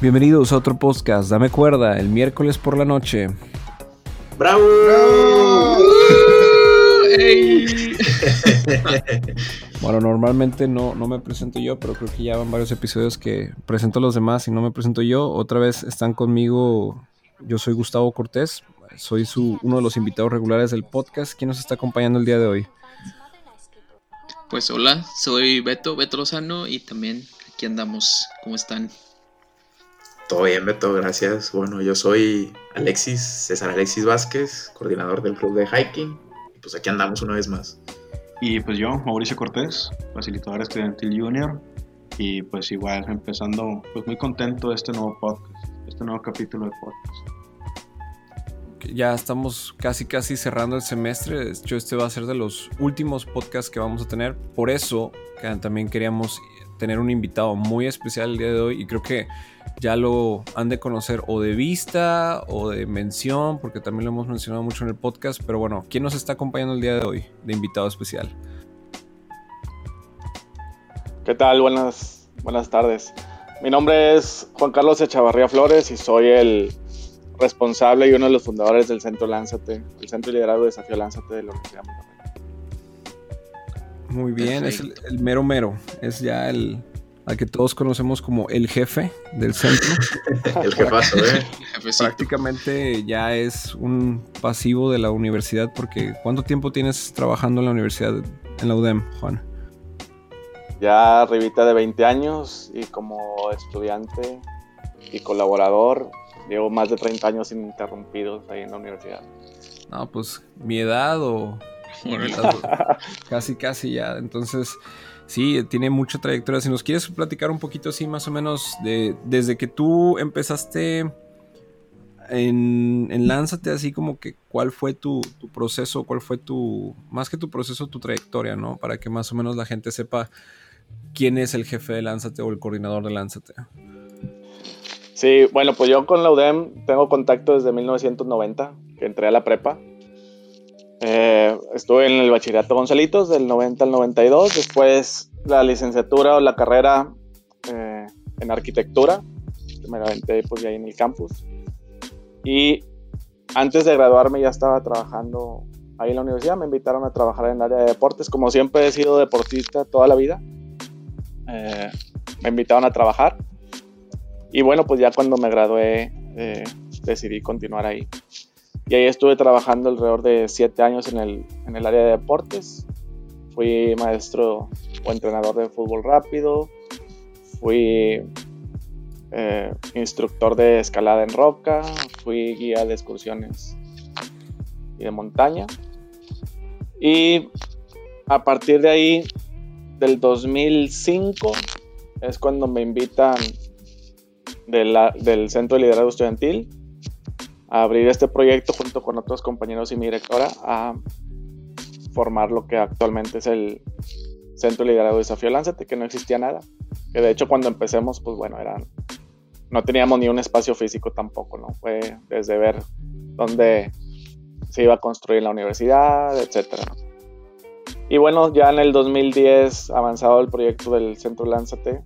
Bienvenidos a otro podcast, Dame Cuerda, el miércoles por la noche. ¡Bravo! bueno, normalmente no, no me presento yo, pero creo que ya van varios episodios que presento a los demás y no me presento yo. Otra vez están conmigo, yo soy Gustavo Cortés, soy su, uno de los invitados regulares del podcast. ¿Quién nos está acompañando el día de hoy? Pues hola, soy Beto, Beto Lozano y también aquí andamos. ¿Cómo están? Todo bien, Beto, gracias. Bueno, yo soy Alexis, César Alexis Vázquez, coordinador del club de hiking. Y pues aquí andamos una vez más. Y pues yo, Mauricio Cortés, facilitador estudiantil junior. Y pues igual empezando, pues muy contento de este nuevo podcast, este nuevo capítulo de podcast ya estamos casi casi cerrando el semestre. De hecho, este va a ser de los últimos podcasts que vamos a tener. Por eso también queríamos tener un invitado muy especial el día de hoy y creo que ya lo han de conocer o de vista o de mención, porque también lo hemos mencionado mucho en el podcast. Pero bueno, ¿quién nos está acompañando el día de hoy de invitado especial? ¿Qué tal? Buenas, buenas tardes. Mi nombre es Juan Carlos Echavarría Flores y soy el responsable y uno de los fundadores del Centro Lánzate, el Centro de Liderazgo Desafío Lánzate de la Universidad de Muy bien, es el, mero mero, es ya el al que todos conocemos como el jefe del centro. el jefazo, ¿eh? Prácticamente ya es un pasivo de la universidad porque ¿cuánto tiempo tienes trabajando en la universidad, en la UDEM, Juan? Ya arribita de 20 años y como estudiante y colaborador Llevo más de 30 años ininterrumpidos ahí en la universidad. No, pues mi edad o... casi, casi ya. Entonces, sí, tiene mucha trayectoria. Si nos quieres platicar un poquito así, más o menos, de desde que tú empezaste en, en Lánzate, así como que cuál fue tu, tu, proceso, cuál fue tu, más que tu proceso, tu trayectoria, ¿no? Para que más o menos la gente sepa quién es el jefe de Lánzate o el coordinador de Lánzate. Sí, bueno, pues yo con la UDEM tengo contacto desde 1990, que entré a la prepa. Eh, estuve en el bachillerato Gonzalitos del 90 al 92, después la licenciatura o la carrera eh, en arquitectura, que me la pues ya en el campus. Y antes de graduarme ya estaba trabajando ahí en la universidad, me invitaron a trabajar en el área de deportes, como siempre he sido deportista toda la vida, eh, me invitaron a trabajar. Y bueno, pues ya cuando me gradué eh, decidí continuar ahí. Y ahí estuve trabajando alrededor de siete años en el, en el área de deportes. Fui maestro o entrenador de fútbol rápido. Fui eh, instructor de escalada en roca. Fui guía de excursiones y de montaña. Y a partir de ahí, del 2005, es cuando me invitan del Centro de Liderazgo Estudiantil abrir este proyecto junto con otros compañeros y mi directora a formar lo que actualmente es el Centro de Liderazgo Desafío Lánzate, que no existía nada. Que de hecho cuando empecemos, pues bueno, eran, no teníamos ni un espacio físico tampoco, ¿no? Fue desde ver dónde se iba a construir la universidad, etcétera. Y bueno, ya en el 2010, avanzado el proyecto del Centro Lánzate,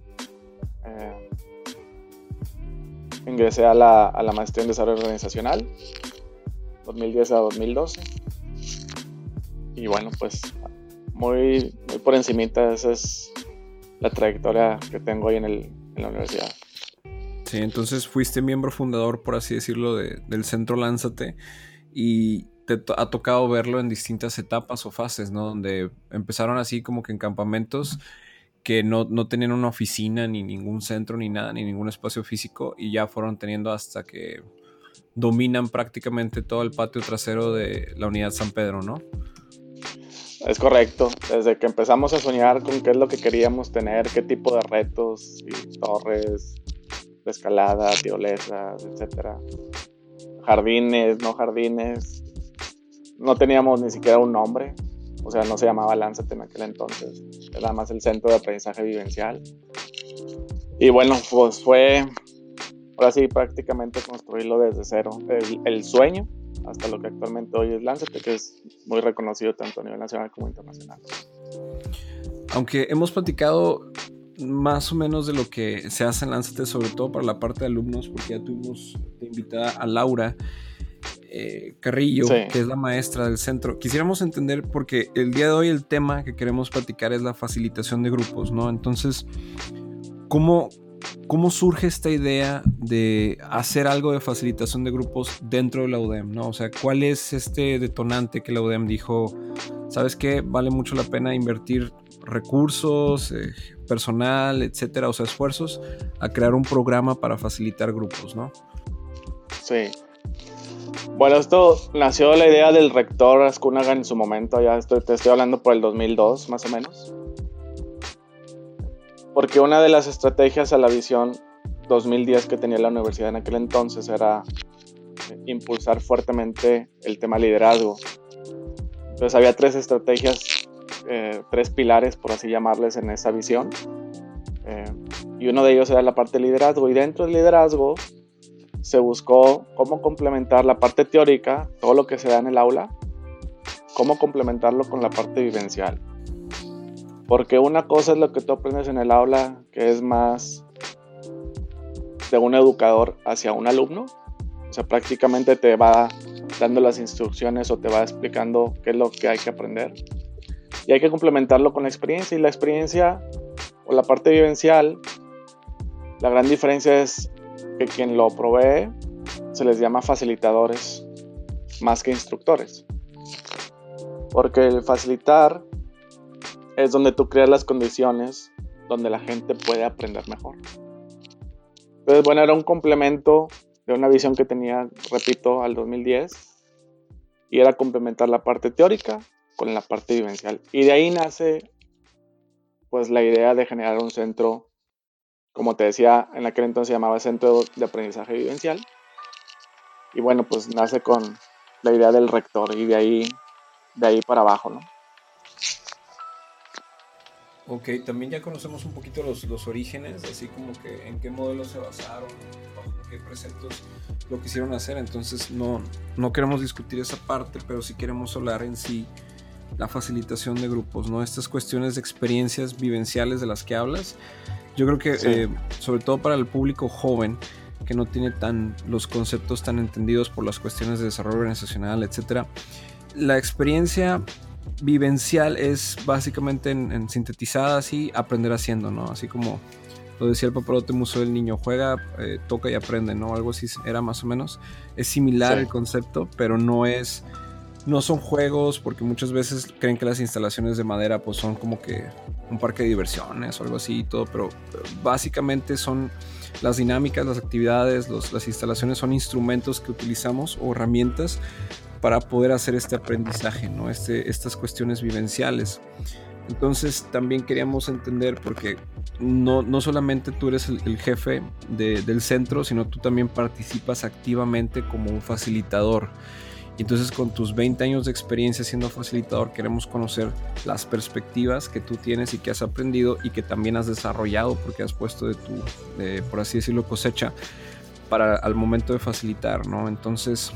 ingresé a la, a la maestría en desarrollo organizacional, 2010 a 2012. Y bueno, pues muy, muy por encimita, esa es la trayectoria que tengo hoy en, el, en la universidad. Sí, entonces fuiste miembro fundador, por así decirlo, de, del Centro Lánzate y te ha tocado verlo en distintas etapas o fases, ¿no? Donde empezaron así como que en campamentos que no, tenían una oficina, ni ningún centro, ni nada, ni ningún espacio físico, y ya fueron teniendo hasta que dominan prácticamente todo el patio trasero de la unidad San Pedro, ¿no? Es correcto, desde que empezamos a soñar con qué es lo que queríamos tener, qué tipo de retos, y torres, de escalada, tirolesas, etcétera, jardines, no jardines, no teníamos ni siquiera un nombre, o sea, no se llamaba Lánzate en aquel entonces, era más el centro de aprendizaje vivencial. Y bueno, pues fue, ahora sí, prácticamente construirlo desde cero, el, sueño hasta lo que actualmente hoy es Lánzate, que es muy reconocido tanto a nivel nacional como internacional. Aunque hemos platicado más o menos de lo que se hace en Lánzate, sobre todo para la parte de alumnos, porque ya tuvimos invitada a Laura eh, Carrillo, que es la maestra del centro. Quisiéramos entender, porque el día de hoy el tema que queremos platicar es la facilitación de grupos, ¿no? Entonces, ¿cómo, cómo surge esta idea de hacer algo de facilitación de grupos dentro de la UDEM, ¿no? O sea, ¿cuál es este detonante que la UDEM dijo, sabes qué, vale mucho la pena invertir recursos, eh, personal, etcétera, o sea, esfuerzos a crear un programa para facilitar grupos, ¿no? Sí. Bueno, esto nació la idea del rector Ascunaga en su momento, ya estoy, te estoy hablando por el 2002 más o menos. Porque una de las estrategias a la visión 2010 que tenía la universidad en aquel entonces era impulsar fuertemente el tema liderazgo. Entonces había tres estrategias, eh, tres pilares, por así llamarles, en esa visión. Eh, y uno de ellos era la parte de liderazgo. Y dentro del liderazgo se buscó cómo complementar la parte teórica, todo lo que se da en el aula, cómo complementarlo con la parte vivencial. Porque una cosa es lo que tú aprendes en el aula, que es más de un educador hacia un alumno. O sea, prácticamente te va dando las instrucciones o te va explicando qué es lo que hay que aprender. Y hay que complementarlo con la experiencia. Y la experiencia o la parte vivencial, la gran diferencia es que quien lo provee se les llama facilitadores más que instructores. Porque el facilitar es donde tú creas las condiciones donde la gente puede aprender mejor. Entonces, bueno, era un complemento de una visión que tenía, repito, al 2010, y era complementar la parte teórica con la parte vivencial. Y de ahí nace, pues, la idea de generar un centro como te decía, en aquel entonces se llamaba Centro de Aprendizaje Vivencial. Y bueno, pues nace con la idea del rector y de ahí, de ahí para abajo, ¿no? Ok, también ya conocemos un poquito los, los orígenes, así como que en qué modelos se basaron, bajo qué preceptos lo quisieron hacer, entonces no, no queremos discutir esa parte, pero sí queremos hablar en sí la facilitación de grupos, ¿no? Estas cuestiones de experiencias vivenciales de las que hablas, yo creo que eh, sobre todo para el público joven que no tiene tan los conceptos tan entendidos por las cuestiones de desarrollo organizacional, etcétera, la experiencia vivencial es básicamente en, sintetizada así aprender haciendo, ¿no? Así como lo decía el papalote museo del niño, juega, eh, toca y aprende, ¿no? Algo así era más o menos. Es similar el concepto, pero no es no son juegos porque muchas veces creen que las instalaciones de madera pues son como que un parque de diversiones o algo así y todo, pero básicamente son las dinámicas, las actividades, las instalaciones son instrumentos que utilizamos o herramientas para poder hacer este aprendizaje, ¿no? Este, estas cuestiones vivenciales. Entonces también queríamos entender, porque no, no solamente tú eres el, jefe del centro, sino tú también participas activamente como un facilitador. Y entonces con tus 20 años de experiencia siendo facilitador queremos conocer las perspectivas que tú tienes y que has aprendido y que también has desarrollado porque has puesto de tu, por así decirlo, cosecha para al momento de facilitar, ¿no? Entonces,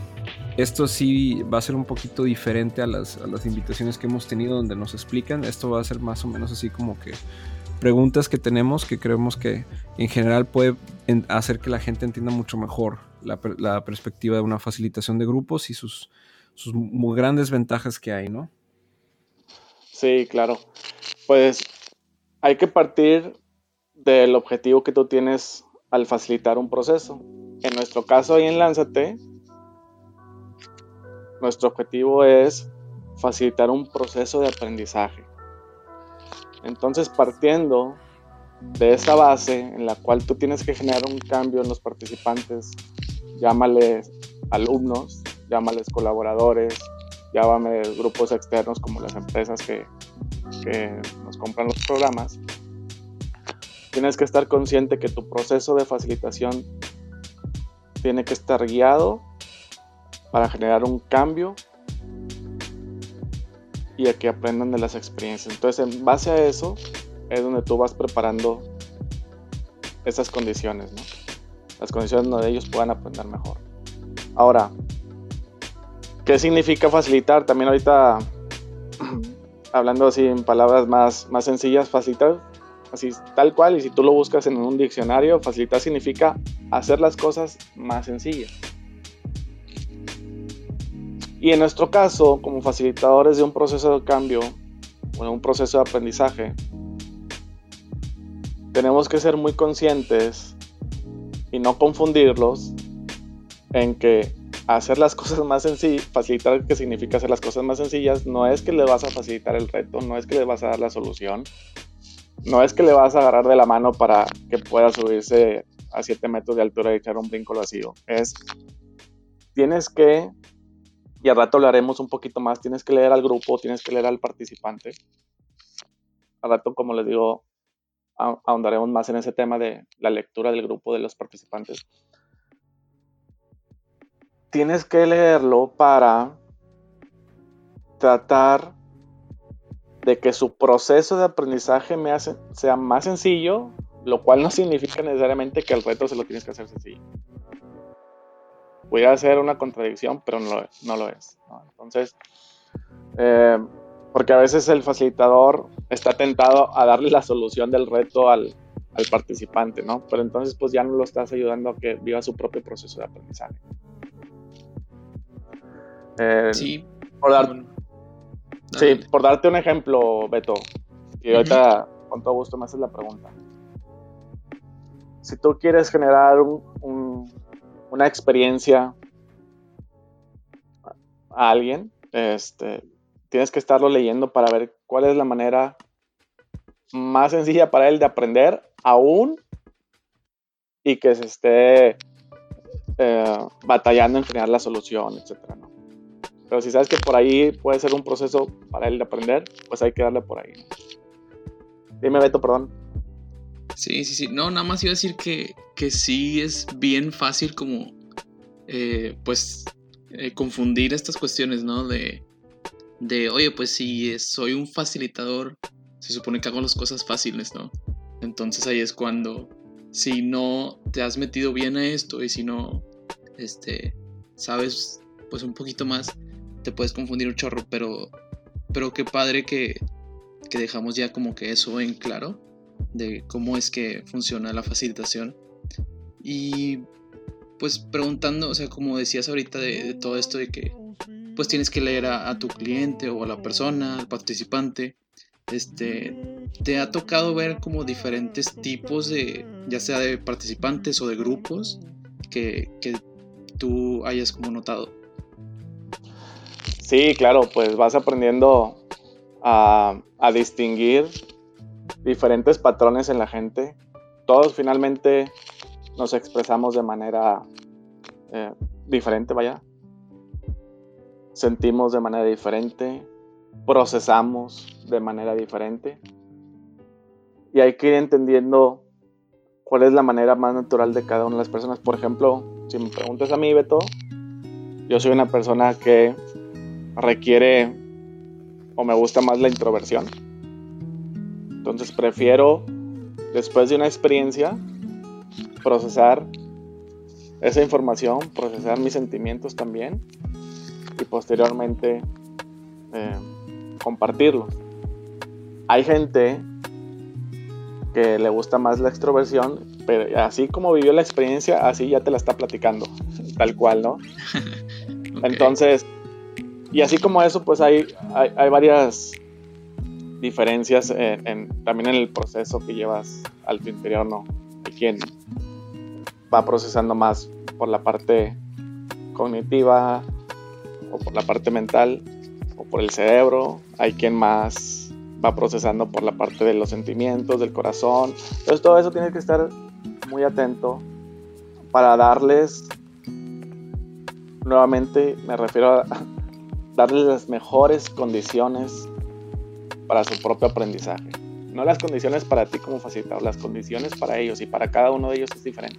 esto sí va a ser un poquito diferente a las, a las invitaciones que hemos tenido donde nos explican. Esto va a ser más o menos así como que preguntas que tenemos que creemos que en general puede hacer que la gente entienda mucho mejor la, perspectiva de una facilitación de grupos y sus, sus muy grandes ventajas que hay, ¿no? Sí, claro. Pues hay que partir del objetivo que tú tienes al facilitar un proceso. En nuestro caso ahí en Lánzate, nuestro objetivo es facilitar un proceso de aprendizaje. Entonces, partiendo de esa base en la cual tú tienes que generar un cambio en los participantes, llámales alumnos, llámales colaboradores, llámame grupos externos como las empresas que, que nos compran los programas, tienes que estar consciente que tu proceso de facilitación tiene que estar guiado para generar un cambio y a que aprendan de las experiencias. Entonces, en base a eso, es donde tú vas preparando esas condiciones, ¿no? Las condiciones donde ellos puedan aprender mejor. Ahora, ¿qué significa facilitar? También ahorita, hablando así en palabras más, más sencillas, facilitar así tal cual, y si tú lo buscas en un diccionario, facilitar significa hacer las cosas más sencillas. Y en nuestro caso, como facilitadores de un proceso de cambio o de un proceso de aprendizaje, tenemos que ser muy conscientes y no confundirlos en que hacer las cosas más sencillas, facilitar que significa hacer las cosas más sencillas, no es que le vas a facilitar el reto, no es que le vas a dar la solución, no es que le vas a agarrar de la mano para que pueda subirse a 7 metros de altura y echar un brinco vacío. Es, tienes que, y al rato le haremos un poquito más, tienes que leer al grupo, tienes que leer al participante. Al rato, como les digo, ahondaremos más en ese tema de la lectura del grupo de los participantes tienes que leerlo para tratar de que su proceso de aprendizaje me hace, sea más sencillo, lo cual no significa necesariamente que el reto se lo tienes que hacer sencillo. Puede ser una contradicción, pero no lo, no lo es. Entonces, eh, porque a veces el facilitador está tentado a darle la solución del reto al, al participante, ¿no? Pero entonces pues ya no lo estás ayudando a que viva su propio proceso de aprendizaje. Eh, sí. Por sí, por darte un ejemplo, Beto, y ahorita con todo gusto me haces la pregunta. Si tú quieres generar una experiencia a alguien, este, tienes que estarlo leyendo para ver cuál es la manera más sencilla para él de aprender aún y que se esté eh, batallando en generar la solución, etcétera. Pero si sabes que por ahí puede ser un proceso para él de aprender, pues hay que darle por ahí. Dime, Beto, perdón. Sí, sí, sí. No, nada más iba a decir que, que sí es bien fácil como, eh, pues, eh, confundir estas cuestiones, ¿no? De, de, oye, pues si soy un facilitador, se supone que hago las cosas fáciles, ¿no? Entonces ahí es cuando, si no te has metido bien a esto y si no, este, sabes, pues un poquito más, te puedes confundir un chorro, pero, pero qué padre que, que dejamos ya como que eso en claro de cómo es que funciona la facilitación. Y pues preguntando, o sea, como decías ahorita de, todo esto de que pues tienes que leer a, tu cliente o a la persona, al participante, este, te ha tocado ver como diferentes tipos de, ya sea de participantes o de grupos que, que tú hayas como notado. Sí, claro, pues vas aprendiendo a, distinguir diferentes patrones en la gente. Todos finalmente nos expresamos de manera eh, diferente, vaya. Sentimos de manera diferente, procesamos de manera diferente. Y hay que ir entendiendo cuál es la manera más natural de cada una de las personas. Por ejemplo, si me preguntas a mí, Beto, yo soy una persona que requiere o me gusta más la introversión. Entonces prefiero, después de una experiencia, procesar esa información, procesar mis sentimientos también y posteriormente eh, compartirlos. Hay gente que le gusta más la extroversión, pero así como vivió la experiencia, así ya te la está platicando, tal cual, ¿no? Entonces, y así como eso, pues hay, hay, varias diferencias también en el proceso que llevas al tu interior, ¿no? Hay quien va procesando más por la parte cognitiva por la parte mental o por el cerebro. Hay quien más va procesando por la parte de los sentimientos, del corazón. Entonces todo eso tiene que estar muy atento para darles, nuevamente me refiero a, darles las mejores condiciones para su propio aprendizaje. No las condiciones para ti como facilitador, las condiciones para ellos y para cada uno de ellos es diferente.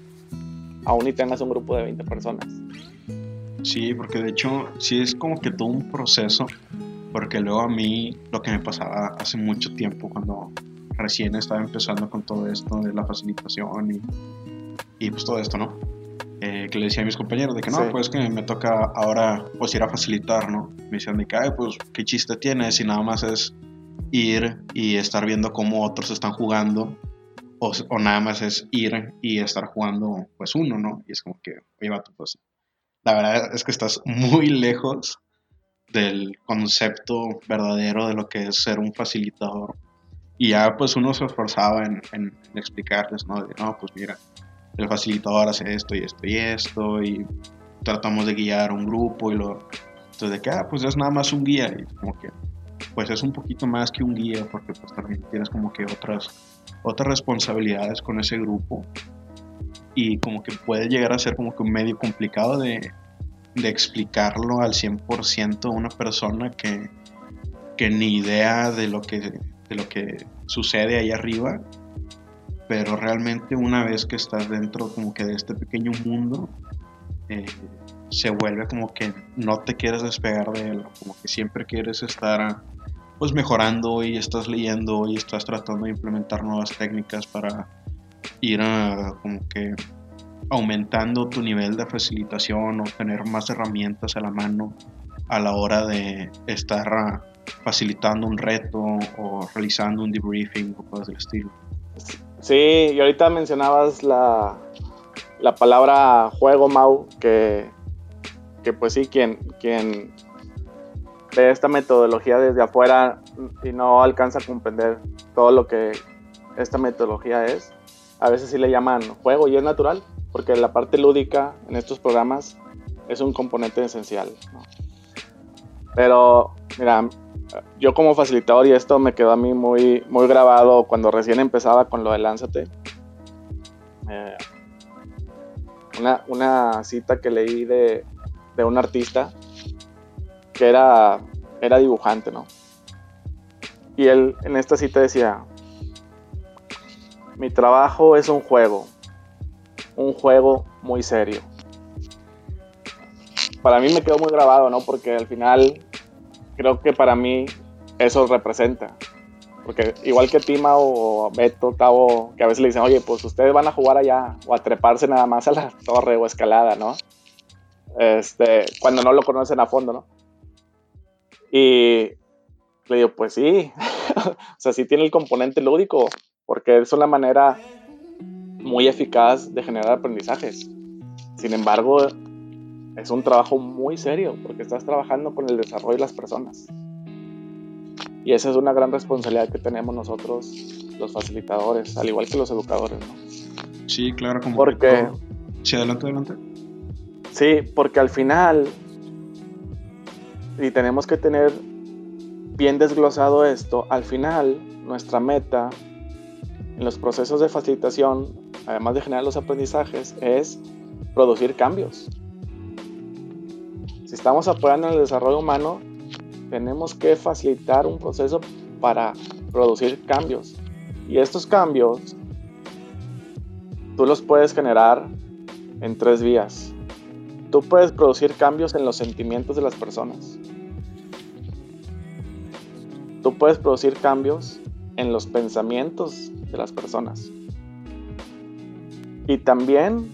Aún y tengas un grupo de 20 personas. Sí, porque de hecho sí es como que todo un proceso, porque luego a mí lo que me pasaba hace mucho tiempo cuando recién estaba empezando con todo esto de la facilitación y, y pues todo esto, ¿no? Eh, que le decía a mis compañeros de que no, pues que me toca ahora pues ir a facilitar, ¿no? Me decían de que, Ay, pues qué chiste tiene si nada más es ir y estar viendo cómo otros están jugando o, nada más es ir y estar jugando pues uno, ¿no? Y es como que, oye, vato, pues la verdad es que estás muy lejos del concepto verdadero de lo que es ser un facilitador. Y ya pues uno se esforzaba en, en explicarles, ¿no? De, no, pues mira, el facilitador hace esto y esto y esto y tratamos de guiar un grupo y lo... Entonces de que, ah, pues es nada más un guía y como que, pues es un poquito más que un guía porque pues también tienes como que otras, otras responsabilidades con ese grupo y como que puede llegar a ser como que un medio complicado de, explicarlo al 100% a una persona que, que ni idea de lo que, de lo que sucede ahí arriba. Pero realmente una vez que estás dentro como que de este pequeño mundo, eh, se vuelve como que no te quieres despegar de él, como que siempre quieres estar pues mejorando y estás leyendo y estás tratando de implementar nuevas técnicas para ir como que aumentando tu nivel de facilitación o tener más herramientas a la mano a la hora de estar facilitando un reto o realizando un debriefing o cosas del estilo. Sí, y ahorita mencionabas la, la palabra juego, Mau, que, que pues sí, quien, quien ve esta metodología desde afuera y no alcanza a comprender todo lo que esta metodología es, a veces sí le llaman juego y es natural, porque la parte lúdica en estos programas es un componente esencial. Pero, mira, yo como facilitador, y esto me quedó a mí muy, muy grabado cuando recién empezaba con lo de Lánzate, eh, una, una, cita que leí de, de, un artista que era, era dibujante, ¿no? Y él en esta cita decía, mi trabajo es un juego, un juego muy serio. Para mí me quedó muy grabado, ¿no? Porque al final creo que para mí eso representa. Porque igual que Tima o Beto, Tavo, que a veces le dicen, oye, pues ustedes van a jugar allá o a treparse nada más a la torre o escalada, ¿no? Este, cuando no lo conocen a fondo, ¿no? Y le digo, pues sí, o sea, sí tiene el componente lúdico, porque es una manera muy eficaz de generar aprendizajes. Sin embargo, es un trabajo muy serio porque estás trabajando con el desarrollo de las personas. Y esa es una gran responsabilidad que tenemos nosotros, los facilitadores, al igual que los educadores. ¿no? Sí, claro, como porque, Sí, adelante, adelante. Sí, porque al final, y tenemos que tener bien desglosado esto, al final nuestra meta en los procesos de facilitación, además de generar los aprendizajes, es producir cambios. Si estamos apoyando en el desarrollo humano, tenemos que facilitar un proceso para producir cambios. Y estos cambios tú los puedes generar en tres vías. Tú puedes producir cambios en los sentimientos de las personas. Tú puedes producir cambios en los pensamientos de las personas. Y también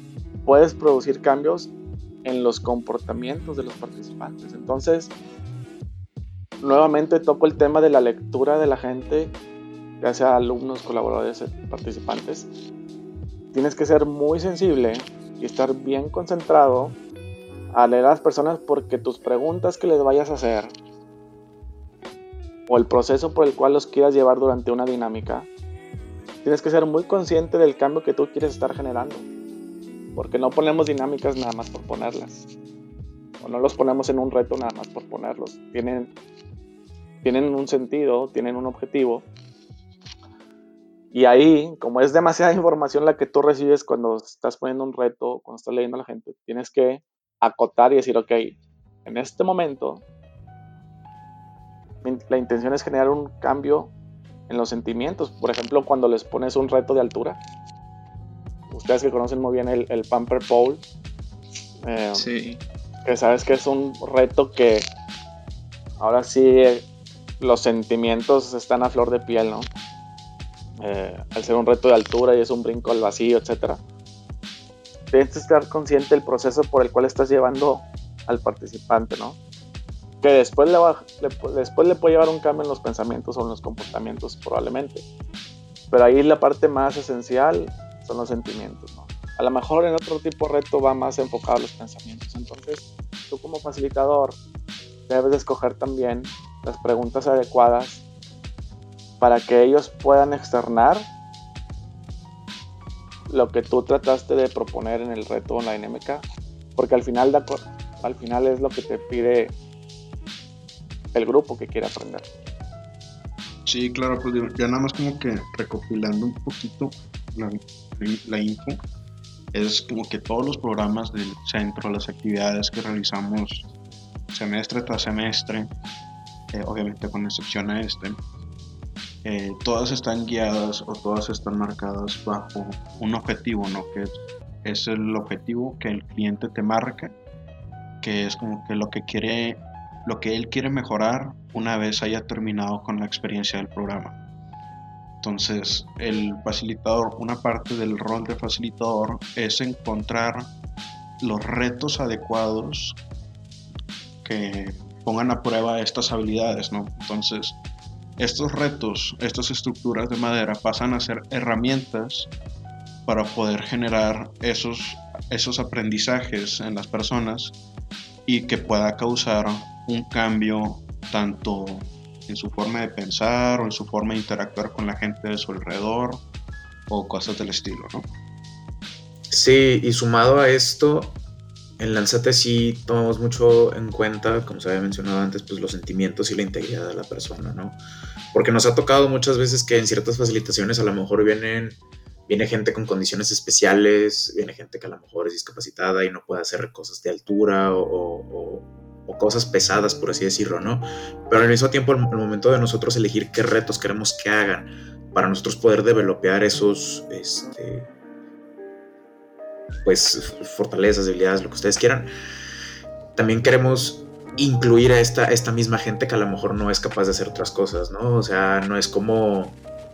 puedes producir cambios en los comportamientos de los participantes. Entonces, nuevamente toco el tema de la lectura de la gente, ya sea alumnos, colaboradores, participantes. Tienes que ser muy sensible y estar bien concentrado a leer a las personas porque tus preguntas que les vayas a hacer o el proceso por el cual los quieras llevar durante una dinámica, tienes que ser muy consciente del cambio que tú quieres estar generando porque no ponemos dinámicas nada más por ponerlas. O no los ponemos en un reto nada más por ponerlos. Tienen, tienen un sentido, tienen un objetivo. Y ahí, como es demasiada información la que tú recibes cuando estás poniendo un reto, cuando estás leyendo a la gente, tienes que acotar y decir, ok, en este momento la intención es generar un cambio en los sentimientos. Por ejemplo, cuando les pones un reto de altura, ustedes que conocen muy bien el, el Pamper Pole, eh, sí. que sabes que es un reto que ahora sí los sentimientos están a flor de piel, ¿no? Eh, al ser un reto de altura y es un brinco al vacío, etc. Tienes que estar consciente del proceso por el cual estás llevando al participante, ¿no? Que después le, va, después le puede llevar un cambio en los pensamientos o en los comportamientos probablemente. Pero ahí la parte más esencial son los sentimientos. ¿no? A lo mejor en otro tipo de reto va más enfocado a los pensamientos. Entonces, tú como facilitador debes de escoger también las preguntas adecuadas para que ellos puedan externar lo que tú trataste de proponer en el reto en la NMK, porque al final, de, al final es lo que te pide el grupo que quiere aprender. Sí, claro, pues ya nada más como que recopilando un poquito la, la info, es como que todos los programas del centro, las actividades que realizamos semestre tras semestre, eh, obviamente con excepción a este, eh, todas están guiadas o todas están marcadas bajo un objetivo, ¿no? Que es, el objetivo que el cliente te marca, que es como que lo que quiere, lo que él quiere mejorar una vez haya terminado con la experiencia del programa. Entonces, el facilitador, una parte del rol de facilitador es encontrar los retos adecuados que pongan a prueba estas habilidades, ¿no? Entonces, estos retos, estas estructuras de madera pasan a ser herramientas para poder generar esos, esos aprendizajes en las personas y que pueda causar un cambio tanto en su forma de pensar o en su forma de interactuar con la gente de su alrededor o cosas del estilo, ¿no? Sí, y sumado a esto, en Lanzate sí tomamos mucho en cuenta, como se había mencionado antes, pues los sentimientos y la integridad de la persona, ¿no? Porque nos ha tocado muchas veces que en ciertas facilitaciones a lo mejor vienen, viene gente con condiciones especiales, viene gente que a lo mejor es discapacitada y no puede hacer cosas de altura o, cosas pesadas, por así decirlo, ¿no? Pero al mismo tiempo, al momento de nosotros elegir qué retos queremos que hagan para nosotros poder developear esos, este, pues, fortalezas, debilidades, lo que ustedes quieran, también queremos incluir a esta, esta misma gente que a lo mejor no es capaz de hacer otras cosas, ¿no? O sea, no es como,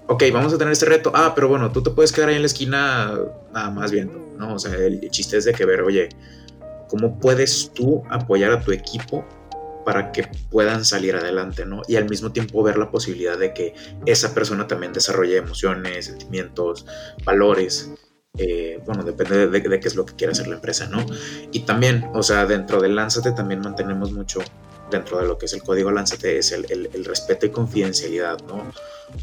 ok, vamos a tener este reto, ah, pero bueno, tú te puedes quedar ahí en la esquina nada más viendo, ¿no? O sea, el chiste es de que ver, oye, ¿cómo puedes tú apoyar a tu equipo para que puedan salir adelante, ¿no? Y al mismo tiempo ver la posibilidad de que esa persona también desarrolle emociones, sentimientos, valores. Eh, bueno, depende de, qué es lo que quiera hacer la empresa, ¿no? Y también, o sea, dentro de Lánzate también mantenemos mucho, dentro de lo que es el código Lánzate, es el, el, respeto y confidencialidad, ¿no?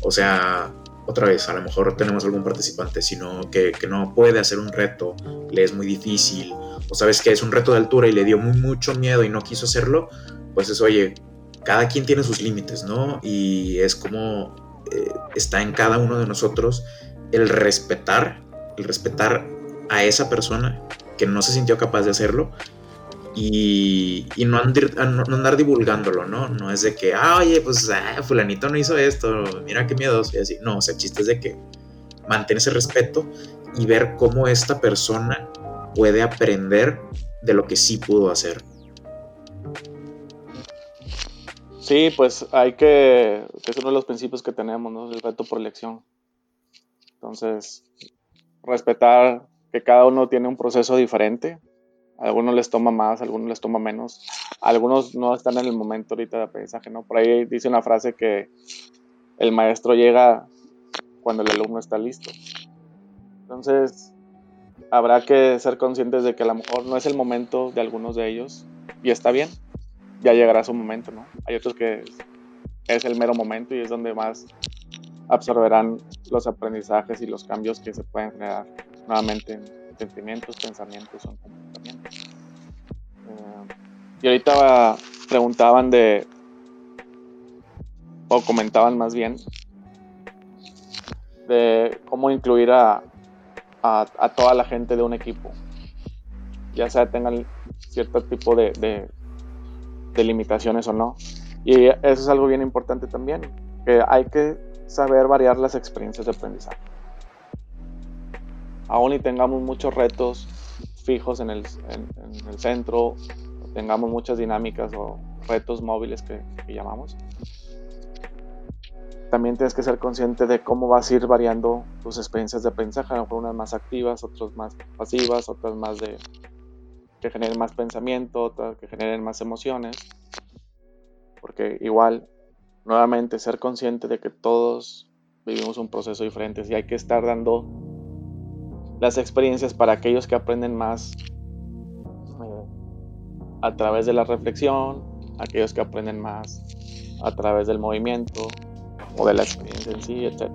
O sea, otra vez, a lo mejor tenemos algún participante, sino que, que, no puede hacer un reto, le es muy difícil, o sabes que es un reto de altura y le dio muy, mucho miedo y no quiso hacerlo, pues es, oye, cada quien tiene sus límites, ¿no? Y es como eh, está en cada uno de nosotros el respetar el respetar a esa persona que no se sintió capaz de hacerlo y, no, andar, divulgándolo, ¿no? No es de que, ah, oye, pues ah, fulanito no hizo esto, mira qué miedoso y así. No, o sea, el chiste es de que mantener ese respeto y ver cómo esta persona puede aprender de lo que sí pudo hacer. Sí, pues hay que, es uno de los principios que tenemos, ¿no? El reto por elección. Entonces, respetar que cada uno tiene un proceso diferente. Algunos les toma más, algunos les toma menos. algunos no están en el momento ahorita de aprendizaje, ¿no? Por ahí dice una frase que el maestro llega cuando el alumno está listo. Entonces, habrá que ser conscientes de que a lo mejor no es el momento de algunos de ellos y está bien. Ya llegará su momento, ¿no? Hay otros que es el mero momento y es donde más absorberán los aprendizajes y los cambios que se pueden generar nuevamente en sentimientos, pensamientos o y ahorita preguntaban de, o comentaban más bien, de cómo incluir a, a, toda la gente de un equipo, ya sea tengan cierto tipo de, de, de limitaciones o no. Y eso es algo bien importante también, que hay que saber variar las experiencias de aprendizaje. Aún y tengamos muchos retos fijos en el, en, el centro, tengamos muchas dinámicas o retos móviles que, llamamos, también tienes que ser consciente de cómo vas a ir variando tus experiencias de aprendizaje, a lo mejor unas más activas, otras más pasivas, otras más de que generen más pensamiento, otras que generen más emociones. porque igual, nuevamente, ser consciente de que todos vivimos un proceso diferente y hay que estar dando las experiencias para aquellos que aprenden más a través de la reflexión, aquellos que aprenden más a través del movimiento o de la experiencia en sí, etc.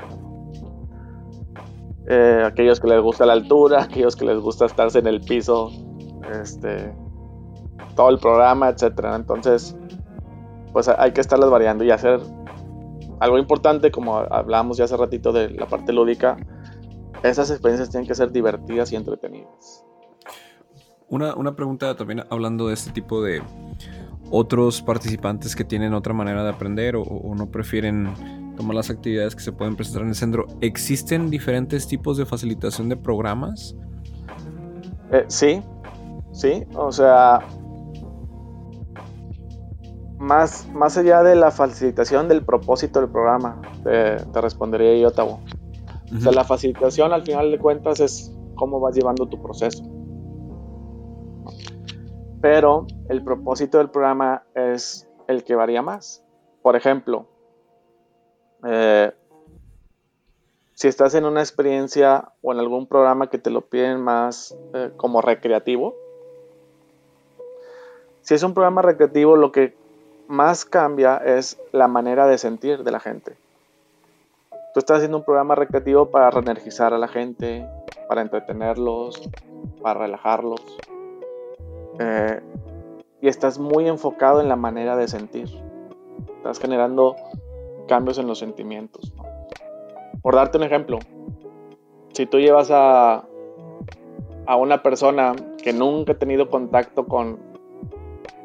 Eh, aquellos que les gusta la altura, aquellos que les gusta estarse en el piso, este, todo el programa, etcétera. Entonces, pues hay que estarlas variando y hacer algo importante, como hablábamos ya hace ratito de la parte lúdica, esas experiencias tienen que ser divertidas y entretenidas. Una, una pregunta también hablando de este tipo de otros participantes que tienen otra manera de aprender o, no prefieren tomar las actividades que se pueden presentar en el centro. ¿Existen diferentes tipos de facilitación de programas? Eh, sí, sí, o sea, más, más allá de la facilitación del propósito del programa, te, respondería yo, Tavo. O sea, la facilitación al final de cuentas es cómo vas llevando tu proceso. Pero el propósito del programa es el que varía más. Por ejemplo, eh, si estás en una experiencia o en algún programa que te lo piden más eh, como recreativo, si es un programa recreativo, lo que más cambia es la manera de sentir de la gente. Tú estás haciendo un programa recreativo para reenergizar a la gente, para entretenerlos, para relajarlos. Eh, y estás muy enfocado en la manera de sentir. Estás generando cambios en los sentimientos. Por darte un ejemplo, si tú llevas a, a una persona que nunca ha tenido contacto con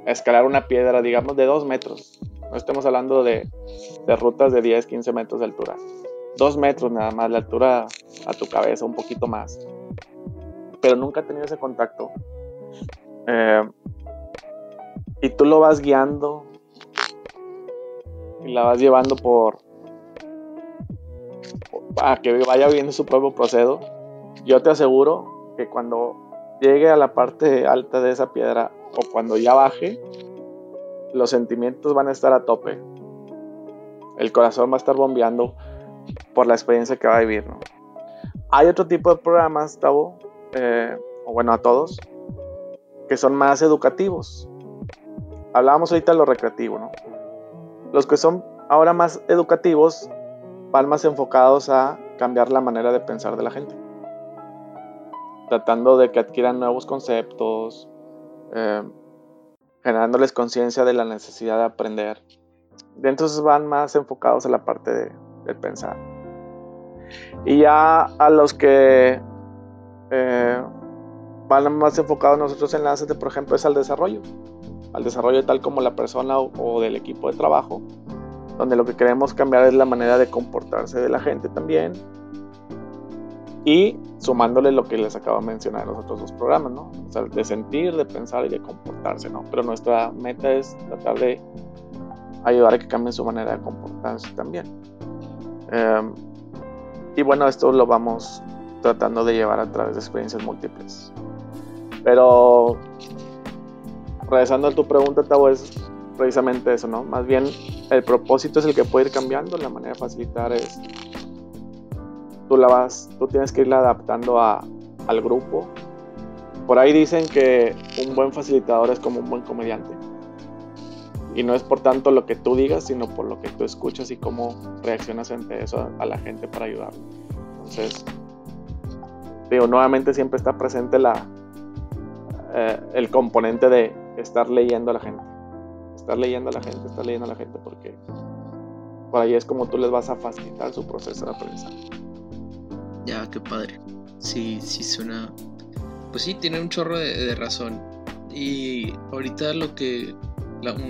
escalar una piedra, digamos, de dos metros, no estemos hablando de, de rutas de 10, 15 metros de altura, dos metros nada más, la altura a tu cabeza, un poquito más, pero nunca ha tenido ese contacto eh, y tú lo vas guiando y la vas llevando por a que vaya viendo su propio proceso. Yo te aseguro que cuando llegue a la parte alta de esa piedra o cuando ya baje, los sentimientos van a estar a tope. El corazón va a estar bombeando por la experiencia que va a vivir. Hay otro tipo de programas, Tavo, eh, o bueno, a todos, que son más educativos. Hablábamos ahorita de lo recreativo, ¿no? Los que son ahora más educativos van más enfocados a cambiar la manera de pensar de la gente. Tratando de que adquieran nuevos conceptos, eh, generándoles conciencia de la necesidad de aprender. Entonces van más enfocados a la parte de, pensar. Y ya a los que eh, van más enfocados nosotros enlaces de, por ejemplo, es al desarrollo, al desarrollo tal como la persona o, del equipo de trabajo, donde lo que queremos cambiar es la manera de comportarse de la gente también, y sumándole lo que les acabo de mencionar en los otros dos programas, ¿no? O sea, de sentir, de pensar y de comportarse, ¿no? Pero nuestra meta es tratar de ayudar a que cambien su manera de comportarse también. Em, y bueno, esto lo vamos tratando de llevar a través de experiencias múltiples. Pero regresando a tu pregunta, Tavo, es precisamente eso, ¿no? Más bien el propósito es el que puede ir cambiando, la manera de facilitar es tú la vas, tú tienes que irla adaptando a, al grupo. Por ahí dicen que un buen facilitador es como un buen comediante. Y no es por tanto lo que tú digas, sino por lo que tú escuchas y cómo reaccionas ante eso a, la gente para ayudarlo. Entonces, digo, nuevamente siempre está presente la, eh, el componente de estar leyendo a la gente. Estar leyendo a la gente, estar leyendo a la gente, porque por ahí es como tú les vas a facilitar su proceso de aprendizaje. Ya, qué padre. Sí, sí suena. Pues sí, tiene un chorro de, razón. Y ahorita lo que.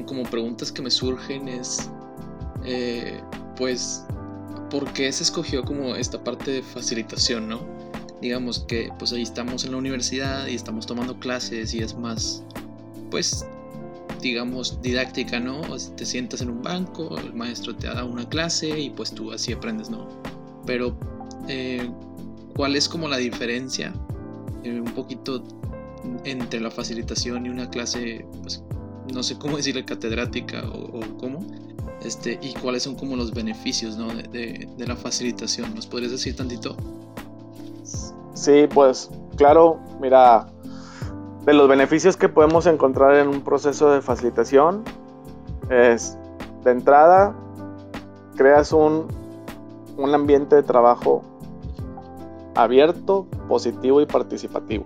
como preguntas que me surgen es. Eh, pues. ¿Por qué se escogió como esta parte de facilitación, no? Digamos que pues ahí estamos en la universidad y estamos tomando clases y es más, pues, digamos, didáctica, ¿no? te sientas en un banco, el maestro te da una clase y pues tú así aprendes, ¿no? Pero, eh, ¿cuál es como la diferencia eh, un poquito entre la facilitación y una clase, pues, no sé cómo decirle, catedrática o, cómo, este, y cuáles son como los beneficios ¿no? de, de, la facilitación. ¿Nos podrías decir tantito? Sí, pues claro, mira, de los beneficios que podemos encontrar en un proceso de facilitación es, de entrada, creas un, un ambiente de trabajo abierto, positivo y participativo.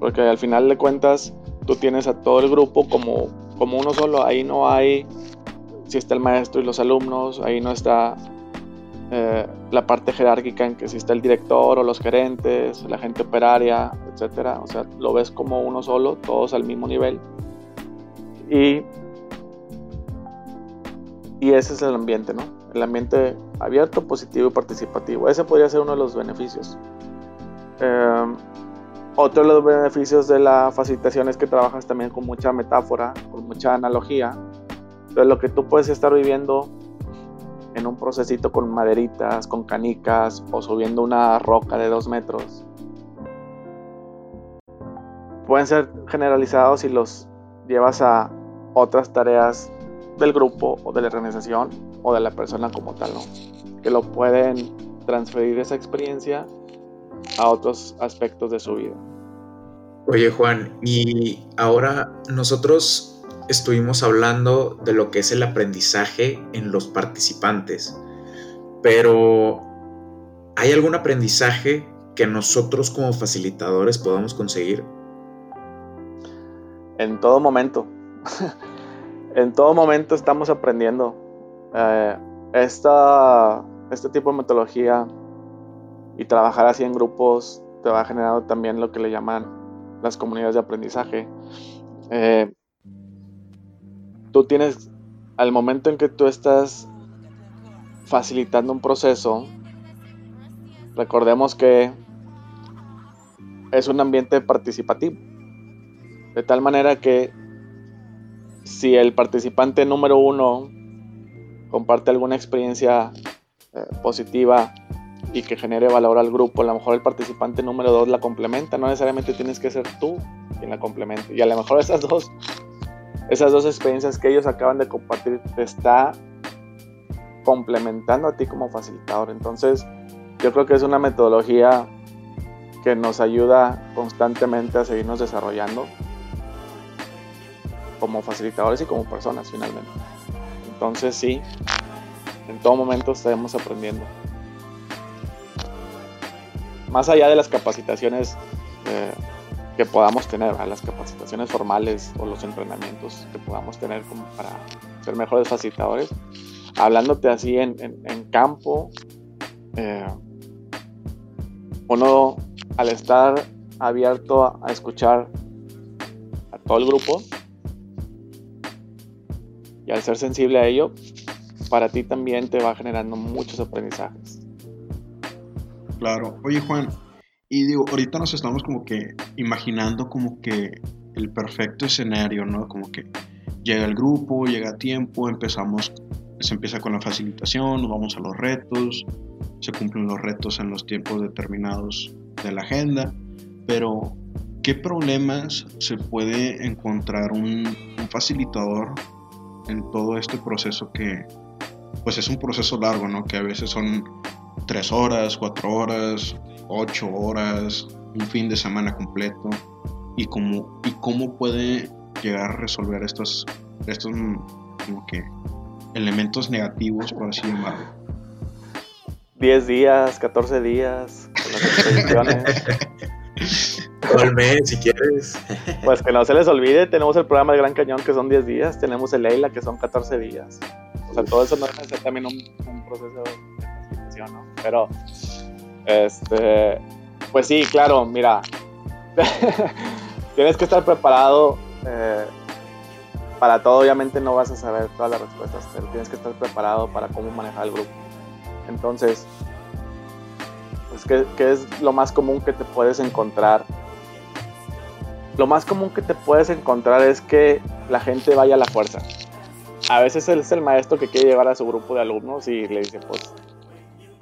Porque al final de cuentas tú tienes a todo el grupo como, como uno solo, ahí no hay, si está el maestro y los alumnos, ahí no está eh, la parte jerárquica en que si está el director o los gerentes, la gente operaria, etcétera. O sea, lo ves como uno solo, todos al mismo nivel. Y, y ese es el ambiente, ¿no? El ambiente abierto, positivo y participativo. Ese podría ser uno de los beneficios. Eh, otro de los beneficios de la facilitación es que trabajas también con mucha metáfora, con mucha analogía. Entonces lo que tú puedes estar viviendo un procesito con maderitas, con canicas o subiendo una roca de dos metros, pueden ser generalizados si los llevas a otras tareas del grupo o de la organización o de la persona como tal. Que lo pueden transferir esa experiencia a otros aspectos de su vida. Oye Juan, y ahora nosotros estuvimos hablando de lo que es el aprendizaje en los participantes, pero ¿hay algún aprendizaje que nosotros como facilitadores podamos conseguir? En todo momento. en todo momento estamos aprendiendo. Eh, esta, este tipo de metodología y trabajar así en grupos te va generando también lo que le llaman las comunidades de aprendizaje. Eh, tú tienes, al momento en que tú estás facilitando un proceso, recordemos que es un ambiente participativo. De tal manera que si el participante número uno comparte alguna experiencia eh, positiva y que genere valor al grupo. A lo mejor el participante número dos la complementa, no necesariamente tienes que ser tú quien la complemente. Y a lo mejor esas dos, esas dos experiencias que ellos acaban de compartir te está complementando a ti como facilitador. Entonces, yo creo que es una metodología que nos ayuda constantemente a seguirnos desarrollando como facilitadores y como personas finalmente. Entonces sí, en todo momento estaremos aprendiendo más allá de las capacitaciones eh, que podamos tener, las capacitaciones formales o los entrenamientos que podamos tener como para ser mejores facilitadores, hablándote así en, campo, eh, uno al estar abierto a, a escuchar a todo el grupo y al ser sensible a ello, para ti también te va generando muchos aprendizajes. Claro. Oye, Juan, y digo, ahorita nos estamos como que imaginando como que el perfecto escenario, ¿no? Como que llega el grupo, llega a tiempo, empezamos, se empieza con la facilitación, vamos a los retos, se cumplen los retos en los tiempos determinados de la agenda, pero ¿qué problemas se puede encontrar un facilitador en todo este proceso que, pues es un proceso largo, ¿no? Que a veces son tres horas, cuatro horas, ocho horas, un fin de semana completo y cómo, y cómo puede llegar a resolver estos, estos como que elementos negativos, por así llamarlo. 10 días, 14 días, con las expediciones. mes, si quieres. Pues que no se les olvide, tenemos el programa de Gran Cañón que son 10 días, tenemos el Leila que son 14 días. O sea, todo eso no es también un, un proceso pero, este, pues sí, claro, mira, tienes que estar preparado eh, para todo. Obviamente no vas a saber todas las respuestas, pero tienes que estar preparado para cómo manejar el grupo. Entonces, pues, ¿qué, ¿qué, es lo más común que te puedes encontrar? Lo más común que te puedes encontrar es que la gente vaya a la fuerza. A veces es el maestro que quiere llevar a su grupo de alumnos y le dice, pues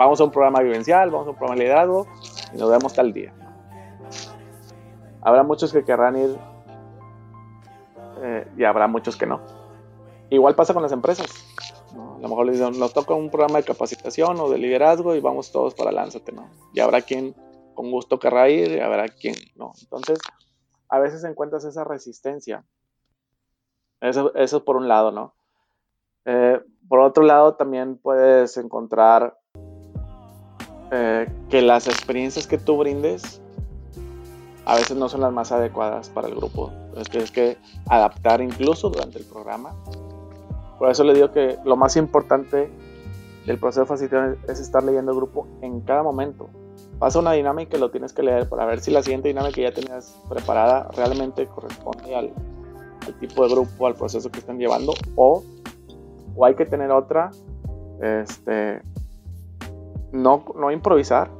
vamos a un programa vivencial, vamos a un programa de liderazgo y nos vemos tal día. Habrá muchos que querrán ir eh, y habrá muchos que no. Igual pasa con las empresas. A lo mejor les dicen, nos toca un programa de capacitación o de liderazgo y vamos todos para lánzate, ¿no? Y habrá quien con gusto querrá ir y habrá quien no. Entonces, a veces encuentras esa resistencia. Eso, eso por un lado, ¿no? Eh, por otro lado, también puedes encontrar eh, que las experiencias que tú brindes a veces no son las más adecuadas para el grupo. Entonces tienes que adaptar incluso durante el programa. Por eso le digo que lo más importante del proceso de facilitación es estar leyendo el grupo en cada momento. Pasa una dinámica y lo tienes que leer para ver si la siguiente dinámica que ya tenías preparada realmente corresponde al, al tipo de grupo, al proceso que están llevando o o hay que tener otra, este, no, no improvisar,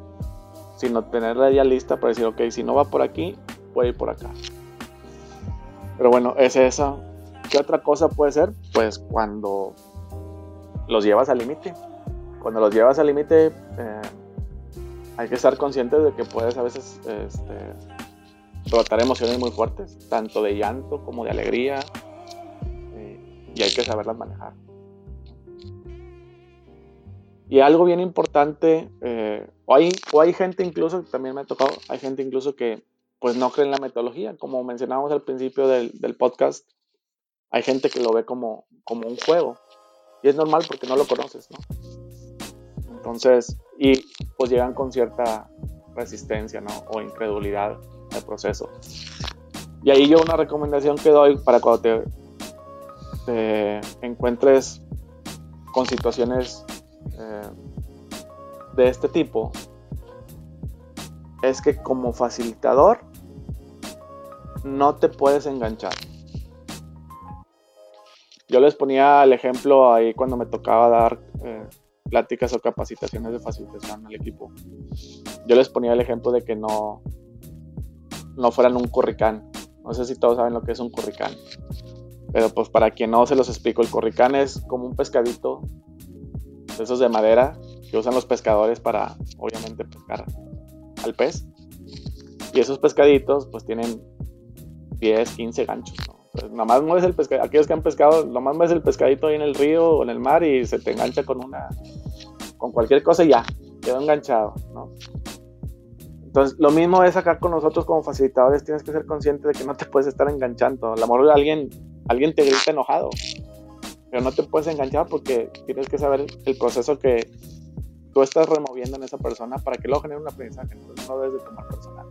sino tenerla ya lista para decir, ok, si no va por aquí, puede ir por acá. Pero bueno, es eso. ¿Qué otra cosa puede ser? Pues cuando los llevas al límite. Cuando los llevas al límite, eh, hay que estar conscientes de que puedes a veces este, tratar emociones muy fuertes, tanto de llanto como de alegría, eh, y hay que saberlas manejar. Y algo bien importante, eh, o, hay, o hay gente incluso, también me ha tocado, hay gente incluso que pues no cree en la metodología, como mencionábamos al principio del, podcast, hay gente que lo ve como, como un juego. Y es normal porque no lo conoces, ¿no? Entonces, y pues llegan con cierta resistencia, ¿no? O incredulidad al proceso. Y ahí yo una recomendación que doy para cuando te encuentres con situaciones eh, de este tipo es que como facilitador no te puedes enganchar. Yo les ponía el ejemplo ahí cuando me tocaba dar eh, pláticas o capacitaciones de facilitación al equipo. Yo les ponía el ejemplo de que no, no fueran un corricán. No sé si todos saben lo que es un corricán. Pero pues para quien no se los explico, el corricán es como un pescadito esos de madera que usan los pescadores para, obviamente, pescar al pez. Y esos pescaditos, pues tienen 10, 15 ganchos. ¿no? nomás mueves el pescadito, aquellos que han pescado, nomás mueves el pescadito ahí en el río o en el mar y se te engancha con una, con cualquier cosa y ya, quedó enganchado, ¿no? Entonces, lo mismo es acá con nosotros como facilitadores, tienes que ser consciente de que no te puedes estar enganchando. A lo mejor alguien, alguien te grita enojado, pero no te puedes enganchar porque tienes que saber el proceso que tú estás removiendo en esa persona para que luego genere un aprendizaje. Entonces no debes de tomar personal.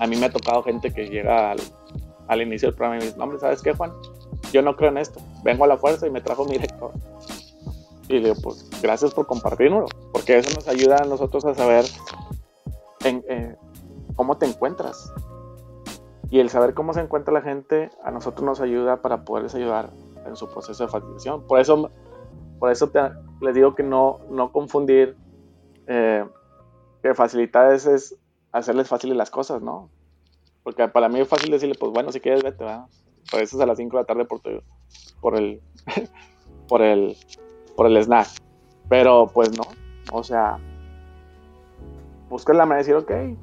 A mí me ha tocado gente que llega al, inicio del programa y me dice, no, hombre, ¿sabes qué, Juan? Yo no creo en esto. Vengo a la fuerza y me trajo mi director. Y le digo, pues gracias por compartirlo, porque eso nos ayuda a nosotros a saber en, eh, cómo te encuentras. Y el saber cómo se encuentra la gente a nosotros nos ayuda para poderles ayudar en su proceso de facilitación. Por eso, por eso les digo que no, no confundir eh, que facilitar es, hacerles fáciles las cosas, ¿no? Porque para mí es fácil decirle, pues bueno, si quieres vete, ¿verdad? Por eso es a las 5 de la tarde por, por el por el por el snack. Pero pues no, o sea, busca la manera de decir, ok,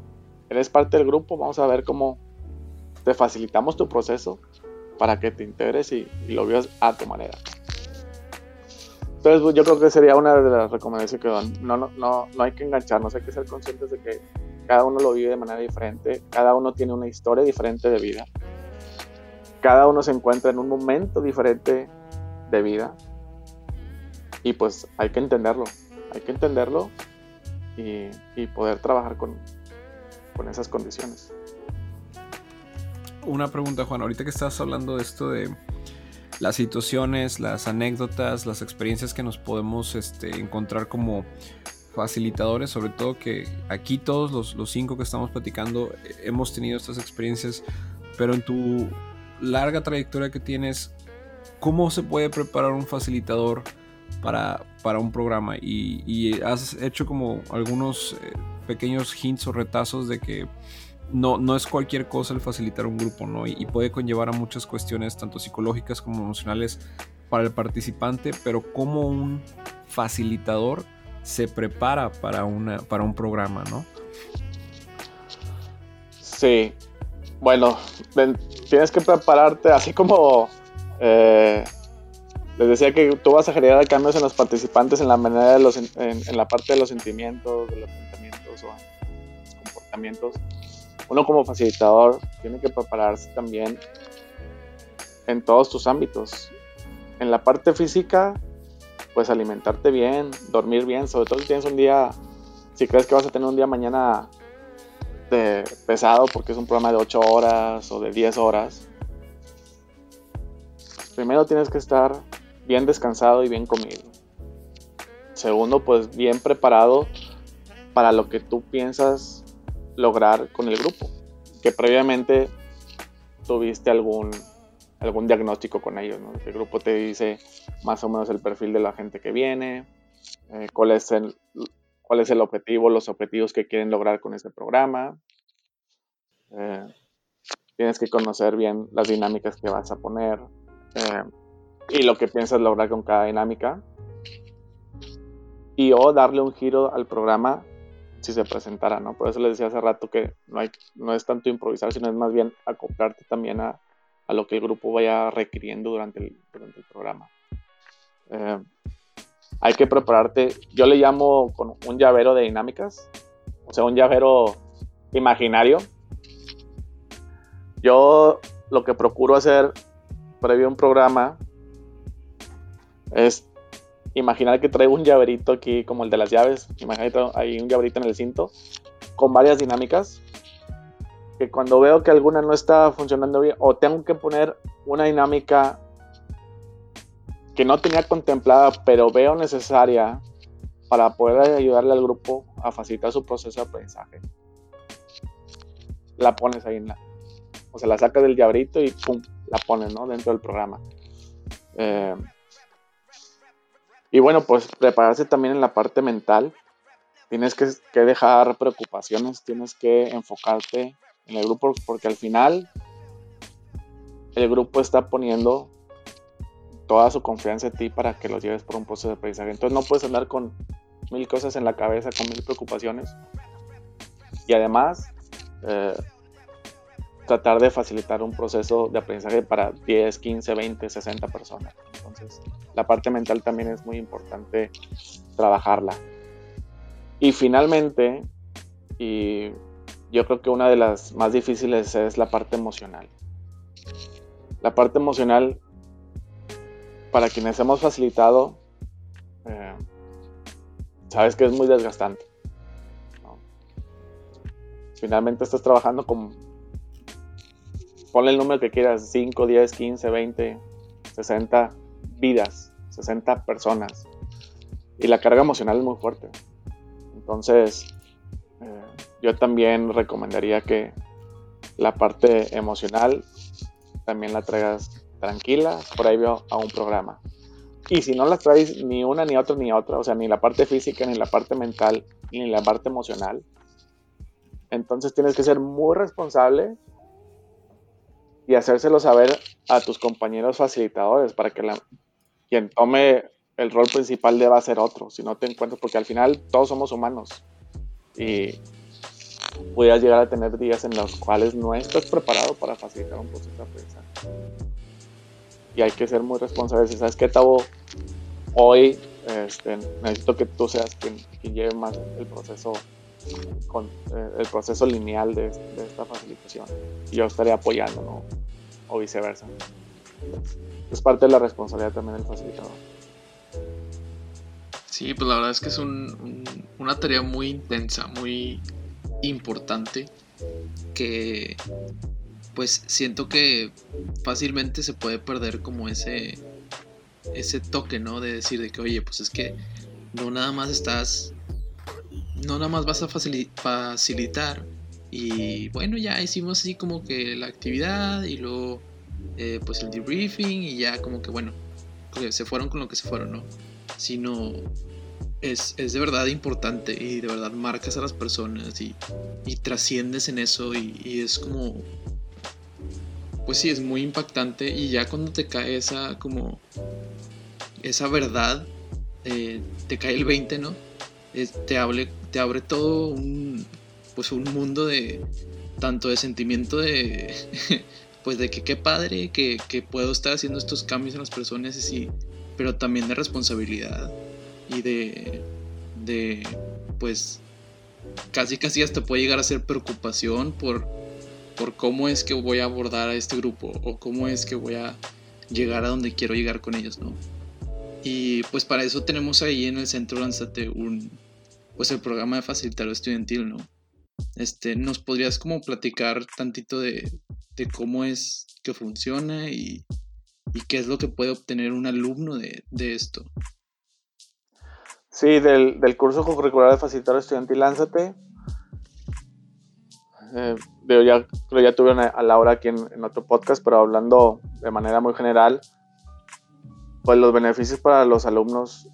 eres parte del grupo, vamos a ver cómo te facilitamos tu proceso para que te integres y, lo veas a tu manera. Entonces, pues, yo creo que sería una de las recomendaciones que dan. No, no, no, no hay que engancharnos, hay que ser conscientes de que cada uno lo vive de manera diferente, cada uno tiene una historia diferente de vida, cada uno se encuentra en un momento diferente de vida y pues hay que entenderlo, hay que entenderlo y, y poder trabajar con, con esas condiciones una pregunta, Juan. Ahorita que estás hablando de esto de las situaciones, las anécdotas, las experiencias que nos podemos este, encontrar como facilitadores, sobre todo que aquí todos los, cinco que estamos platicando eh, hemos tenido estas experiencias, pero en tu larga trayectoria que tienes, ¿cómo se puede preparar un facilitador para, para un programa? Y, has hecho como algunos eh, pequeños hints o retazos de que no, no es cualquier cosa el facilitar un grupo, ¿no? Y, puede conllevar a muchas cuestiones, tanto psicológicas como emocionales, para el participante, pero como un facilitador se prepara para, una, para un programa, ¿no? Sí. Bueno, tienes que prepararte, así como eh, les decía que tú vas a generar cambios en los participantes en la manera de los, en, la parte de los sentimientos, de los pensamientos o comportamientos. Uno como facilitador tiene que prepararse también en todos tus ámbitos. En la parte física, pues alimentarte bien, dormir bien, sobre todo si tienes un día, si crees que vas a tener un día mañana de pesado porque es un programa de 8 horas o de 10 horas, primero tienes que estar bien descansado y bien comido. Segundo, pues bien preparado para lo que tú piensas lograr con el grupo, que previamente tuviste algún algún diagnóstico con ellos. ¿no? El grupo te dice más o menos el perfil de la gente que viene, eh, cuál, es el, cuál es el objetivo, los objetivos que quieren lograr con este programa. Eh, tienes que conocer bien las dinámicas que vas a poner eh, y lo que piensas lograr con cada dinámica. Y o darle un giro al programa si se presentara, ¿no? Por eso les decía hace rato que no, hay, no es tanto improvisar, sino es más bien acoplarte también a, a lo que el grupo vaya requiriendo durante el, durante el programa. Eh, hay que prepararte, yo le llamo con un llavero de dinámicas, o sea, un llavero imaginario. Yo lo que procuro hacer previo a un programa es imaginar que traigo un llaverito aquí como el de las llaves, imaginar hay un llaverito en el cinto con varias dinámicas que cuando veo que alguna no está funcionando bien o tengo que poner una dinámica que no tenía contemplada pero veo necesaria para poder ayudarle al grupo a facilitar su proceso de aprendizaje, la pones ahí en la, o sea, la sacas del llaverito y pum, la pones, ¿no? Dentro del programa. Eh, y bueno, pues prepararse también en la parte mental. Tienes que, dejar preocupaciones, tienes que enfocarte en el grupo porque al final el grupo está poniendo toda su confianza en ti para que los lleves por un proceso de aprendizaje. Entonces no puedes andar con mil cosas en la cabeza, con mil preocupaciones. Y además, eh, tratar de facilitar un proceso de aprendizaje para 10, 15, 20, 60 personas. Entonces, la parte mental también es muy importante trabajarla. Y finalmente, y yo creo que una de las más difíciles es la parte emocional. La parte emocional, para quienes hemos facilitado, eh, sabes que es muy desgastante. Finalmente estás trabajando con, ponle el número que quieras, 5, 10, 15, 20, 60 vidas, 60 personas. Y la carga emocional es muy fuerte. Entonces, yo también recomendaría que la parte emocional también la traigas tranquila previo a un programa. Y si no la traes ni una, ni otra, ni otra, o sea, ni la parte física, ni la parte mental, ni la parte emocional, entonces tienes que ser muy responsable y hacérselo saber a tus compañeros facilitadores para que la, quien tome el rol principal deba ser otro, si no te encuentras, porque al final todos somos humanos y pudieras llegar a tener días en los cuales no estás preparado para facilitar un proceso de aprendizaje. Y hay que ser muy responsables. ¿Sabes qué, Tabo? Hoy este, necesito que tú seas quien, lleve más el proceso con eh, el proceso lineal de, esta facilitación. Y yo estaré apoyando, ¿no? O viceversa. Es parte de la responsabilidad también del facilitador. Sí, pues la verdad es que es una tarea muy intensa, muy importante que pues siento que fácilmente se puede perder como ese ese toque, ¿no? De decir de que, oye, pues es que no nada más estás no nada más vas a facilitar y bueno, ya hicimos así como que la actividad y luego eh, pues el debriefing y ya como que bueno, se fueron con lo que se fueron, ¿no? Sino es, de verdad importante y de verdad marcas a las personas y, trasciendes en eso y, es como, pues sí, es muy impactante y ya cuando te cae esa como, esa verdad, eh, te cae el 20, ¿no? te, hable, te abre todo un, pues un mundo de, tanto de sentimiento de, pues de que qué padre que, que puedo estar haciendo estos cambios en las personas, y, pero también de responsabilidad y de, de, pues, casi casi hasta puede llegar a ser preocupación por, por cómo es que voy a abordar a este grupo o cómo es que voy a llegar a donde quiero llegar con ellos, ¿no? Y pues para eso tenemos ahí en el centro Lanzate un, pues el programa de facilitador estudiantil, ¿no? Este, ¿nos podrías como platicar tantito de, de cómo es que funciona y, y, qué es lo que puede obtener un alumno de, de esto? Sí, del, del, curso curricular de facilitador estudiantil Lánzate. Eh, ya, ya tuve a Laura aquí en, en, otro podcast, pero hablando de manera muy general, pues los beneficios para los alumnos,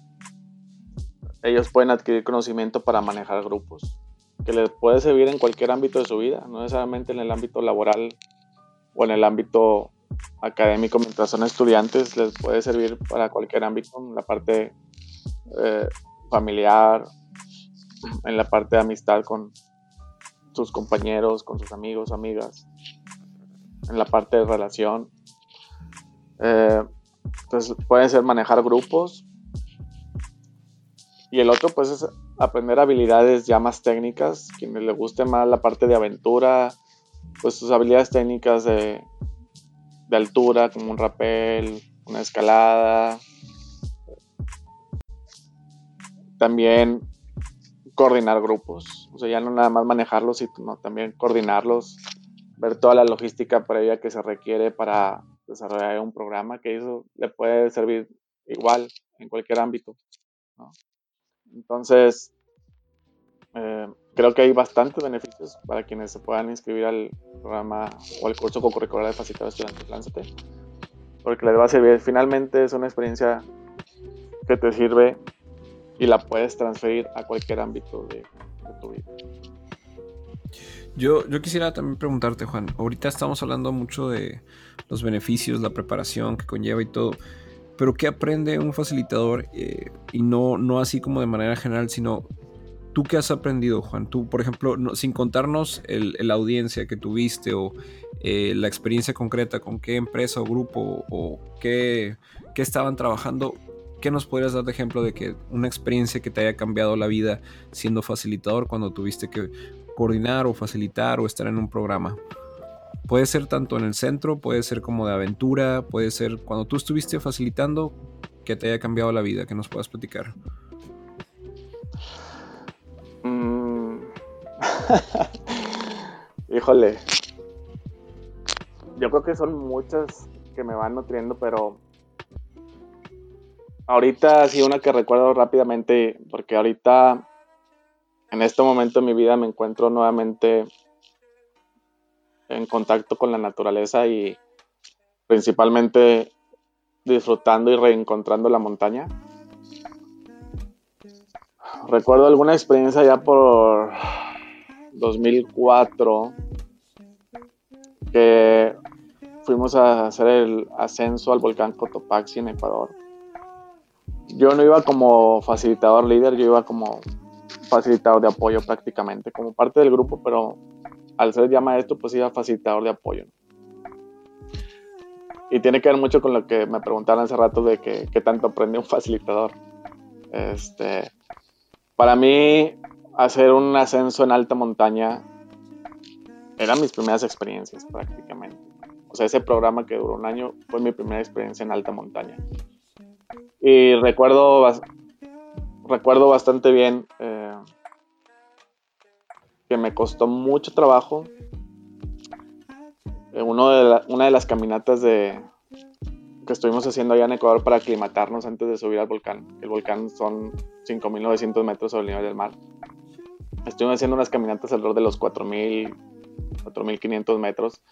ellos pueden adquirir conocimiento para manejar grupos, que les puede servir en cualquier ámbito de su vida, no necesariamente en el ámbito laboral o en el ámbito académico mientras son estudiantes, les puede servir para cualquier ámbito, en la parte eh, familiar, en la parte de amistad con sus compañeros, con sus amigos, amigas, en la parte de relación. Eh, entonces puede ser manejar grupos. Y el otro pues es aprender habilidades ya más técnicas, quienes le guste más la parte de aventura, pues sus habilidades técnicas de, de altura, como un rappel, una escalada. También coordinar grupos, o sea, ya no nada más manejarlos, sino también coordinarlos, ver toda la logística previa que se requiere para desarrollar un programa que eso le puede servir igual en cualquier ámbito. Entonces, eh, creo que hay bastantes beneficios para quienes se puedan inscribir al programa o al curso co-curricular de facilitador estudiantil Lánzate, porque les va a servir. Finalmente es una experiencia que te sirve y la puedes transferir a cualquier ámbito de, de tu vida. Yo, yo quisiera también preguntarte, Juan, ahorita estamos hablando mucho de los beneficios, la preparación que conlleva y todo, pero ¿qué aprende un facilitador? Eh, y no, no así como de manera general, sino tú qué has aprendido, Juan. Tú, por ejemplo, sin contarnos la audiencia que tuviste o eh, la experiencia concreta con qué empresa o grupo o, qué, qué estaban trabajando, ¿Qué nos podrías dar de ejemplo de que una experiencia que te haya cambiado la vida siendo facilitador cuando tuviste que coordinar o facilitar o estar en un programa. Puede ser tanto en el centro, puede ser como de aventura, puede ser cuando tú estuviste facilitando que te haya cambiado la vida, que nos puedas platicar. Mm. Híjole. Yo creo que son muchas que me van nutriendo, pero ahorita sí una que recuerdo rápidamente, porque ahorita en este momento de mi vida me encuentro nuevamente en contacto con la naturaleza y principalmente disfrutando y reencontrando la montaña. Recuerdo alguna experiencia ya por 2004 que fuimos a hacer el ascenso al volcán Cotopaxi en Ecuador. Yo no iba como facilitador líder, yo iba como facilitador de apoyo prácticamente, como parte del grupo, pero al ser ya maestro, pues iba facilitador de apoyo. Y tiene que ver mucho con lo que me preguntaron hace rato de que, qué tanto aprende un facilitador. Este, para mí, hacer un ascenso en alta montaña eran mis primeras experiencias prácticamente. O sea, ese programa que duró un año fue mi primera experiencia en alta montaña. Y recuerdo recuerdo bastante bien eh, que me costó mucho trabajo. Eh, una de las caminatas que estuvimos haciendo allá en Ecuador para aclimatarnos antes de subir al volcán. El volcán son 5.900 metros sobre el nivel del mar. Estuvimos haciendo unas caminatas alrededor de los 4.000, 4.500 metros.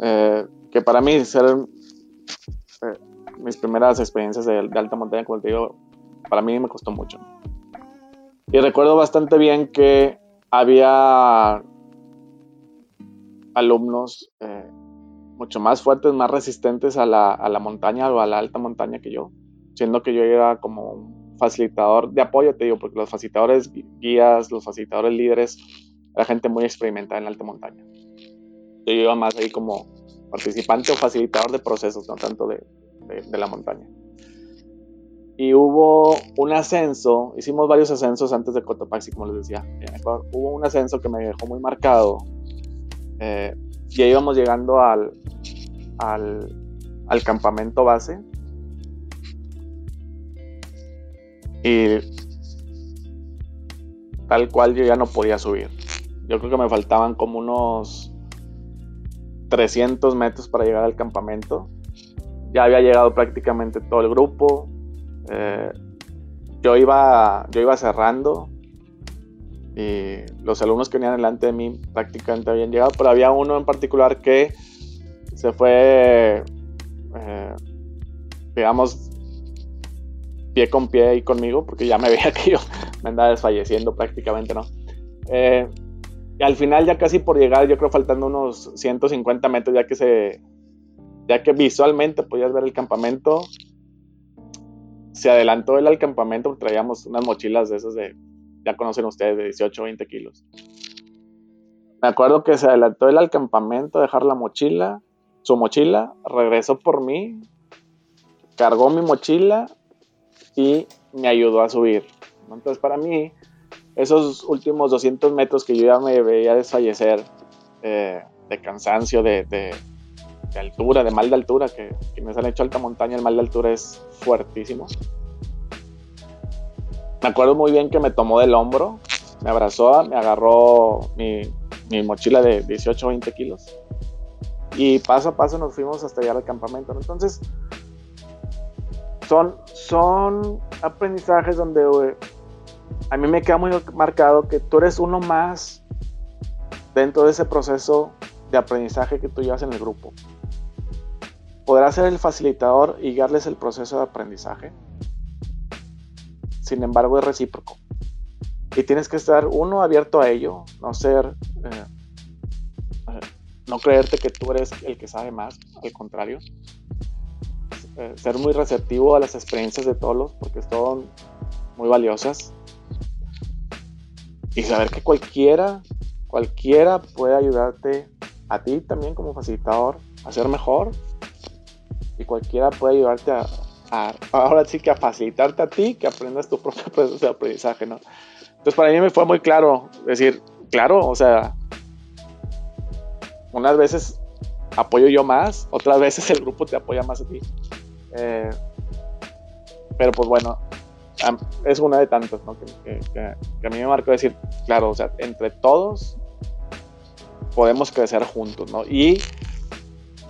Eh, que para mí ser mis primeras experiencias de, de, alta montaña, como te digo, para mí me costó mucho. Y recuerdo bastante bien que había alumnos eh, mucho más fuertes, más resistentes a la, a la, montaña o a la alta montaña que yo, siendo que yo era como facilitador de apoyo, te digo, porque los facilitadores guías, los facilitadores líderes, era gente muy experimentada en la alta montaña. Yo iba más ahí como participante o facilitador de procesos, no tanto de, la montaña. Y hubo un ascenso, hicimos varios ascensos antes de Cotopaxi, como les decía. Hubo un ascenso que me dejó muy marcado. Eh, ya íbamos llegando al, al, al campamento base. Y tal cual yo ya no podía subir. Yo creo que me faltaban como unos 300 metros para llegar al campamento. Ya había llegado prácticamente todo el grupo. Eh, yo, iba, yo iba cerrando y los alumnos que venían delante de mí prácticamente habían llegado, pero había uno en particular que se fue, eh, digamos, pie con pie ahí conmigo, porque ya me veía que yo me andaba desfalleciendo prácticamente, ¿no? Eh, y al final ya casi por llegar, yo creo faltando unos 150 metros, ya que se, ya que visualmente podías ver el campamento, se adelantó él al campamento traíamos unas mochilas de esas de, ya conocen ustedes, de 18 o 20 kilos. Me acuerdo que se adelantó él al campamento a dejar la mochila, su mochila, regresó por mí, cargó mi mochila y me ayudó a subir. Entonces para mí, esos últimos 200 metros que yo ya me veía desfallecer eh, de cansancio, de, altura, de mal de altura, que quienes han hecho alta montaña, el mal de altura es fuertísimo. Me acuerdo muy bien que me tomó del hombro, me abrazó, me agarró mi, mi mochila de 18 o 20 kilos y paso a paso nos fuimos hasta llegar al campamento. Entonces, son, son aprendizajes donde a mí me queda muy marcado que tú eres uno más dentro de ese proceso de aprendizaje que tú llevas en el grupo. Podrás ser el facilitador y guiarles el proceso de aprendizaje. Sin embargo, es recíproco. Y tienes que estar, uno, abierto a ello, no ser, eh, eh, no creerte que tú eres el que sabe más, al contrario. Eh, ser muy receptivo a las experiencias de todos, porque son muy valiosas y saber que cualquiera, cualquiera puede ayudarte a ti también como facilitador a ser mejor y cualquiera puede ayudarte a, ahora sí que a facilitarte a ti que aprendas tu propio proceso de aprendizaje, ¿no? Entonces para mí me fue muy claro decir, claro, o sea, unas veces apoyo yo más, otras veces el grupo te apoya más a ti. Eh, pero pues bueno, es una de tantas, ¿no? Que, a mí me marcó decir, claro, o sea, entre todos podemos crecer juntos, ¿no? Y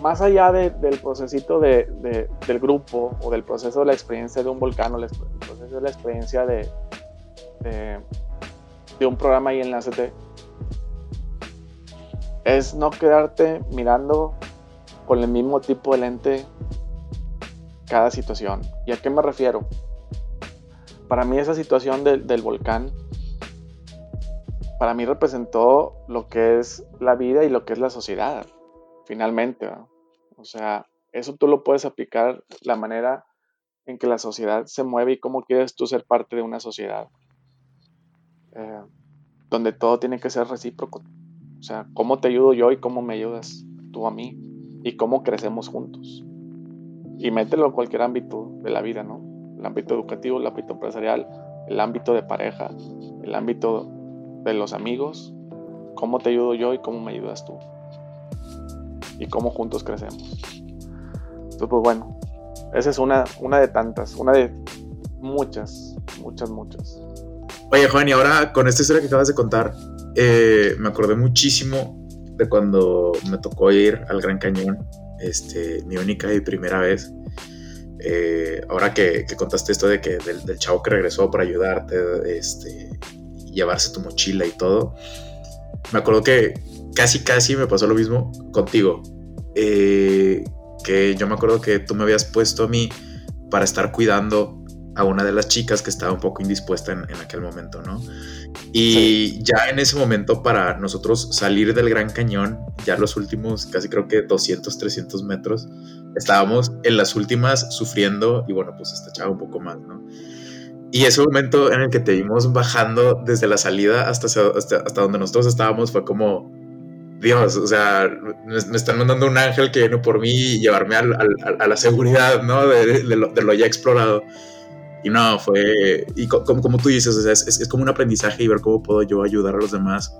más allá del procesito de, del grupo o del proceso de la experiencia de un volcán o el proceso de la experiencia de, un programa ahí en la ACT, es no quedarte mirando con el mismo tipo de lente cada situación. ¿Y a qué me refiero? para mí esa situación del volcán, para mí representó lo que es la vida y lo que es la sociedad, finalmente. O sea, eso tú lo puedes aplicar la manera en que la sociedad se mueve y cómo quieres tú ser parte de una sociedad. Eh, donde todo tiene que ser recíproco. O sea, cómo te ayudo yo y cómo me ayudas tú a mí y cómo crecemos juntos. Y mételo en cualquier ámbito de la vida, ¿no? el ámbito educativo, el ámbito empresarial, el ámbito de pareja, el ámbito de los amigos, cómo te ayudo yo y cómo me ayudas tú. Y cómo juntos crecemos. Entonces, pues bueno, esa es una, una de tantas, una de muchas, muchas, muchas. Oye, Juan, y ahora con esta historia que acabas de contar, eh, me acordé muchísimo de cuando me tocó ir al Gran Cañón, este, mi única y primera vez. Eh, ahora que, contaste esto de que del, chavo que regresó para ayudarte, este, llevarse tu mochila y todo, me acuerdo que casi, casi me pasó lo mismo contigo. Eh, que yo me acuerdo que tú me habías puesto a mí para estar cuidando a una de las chicas que estaba un poco indispuesta en, aquel momento, ¿no? Y ya en ese momento para nosotros salir del Gran Cañón, ya los últimos casi creo que 200, 300 metros, estábamos en las últimas sufriendo y bueno, pues esta un poco más, ¿no? Y ese momento en el que te vimos bajando desde la salida hasta, hasta, hasta donde nosotros estábamos fue como, Dios, o sea, me, están mandando un ángel que viene por mí y llevarme a la seguridad, ¿no? De, lo, ya explorado. Y no, fue, y como, como tú dices, es, como un aprendizaje y ver cómo puedo yo ayudar a los demás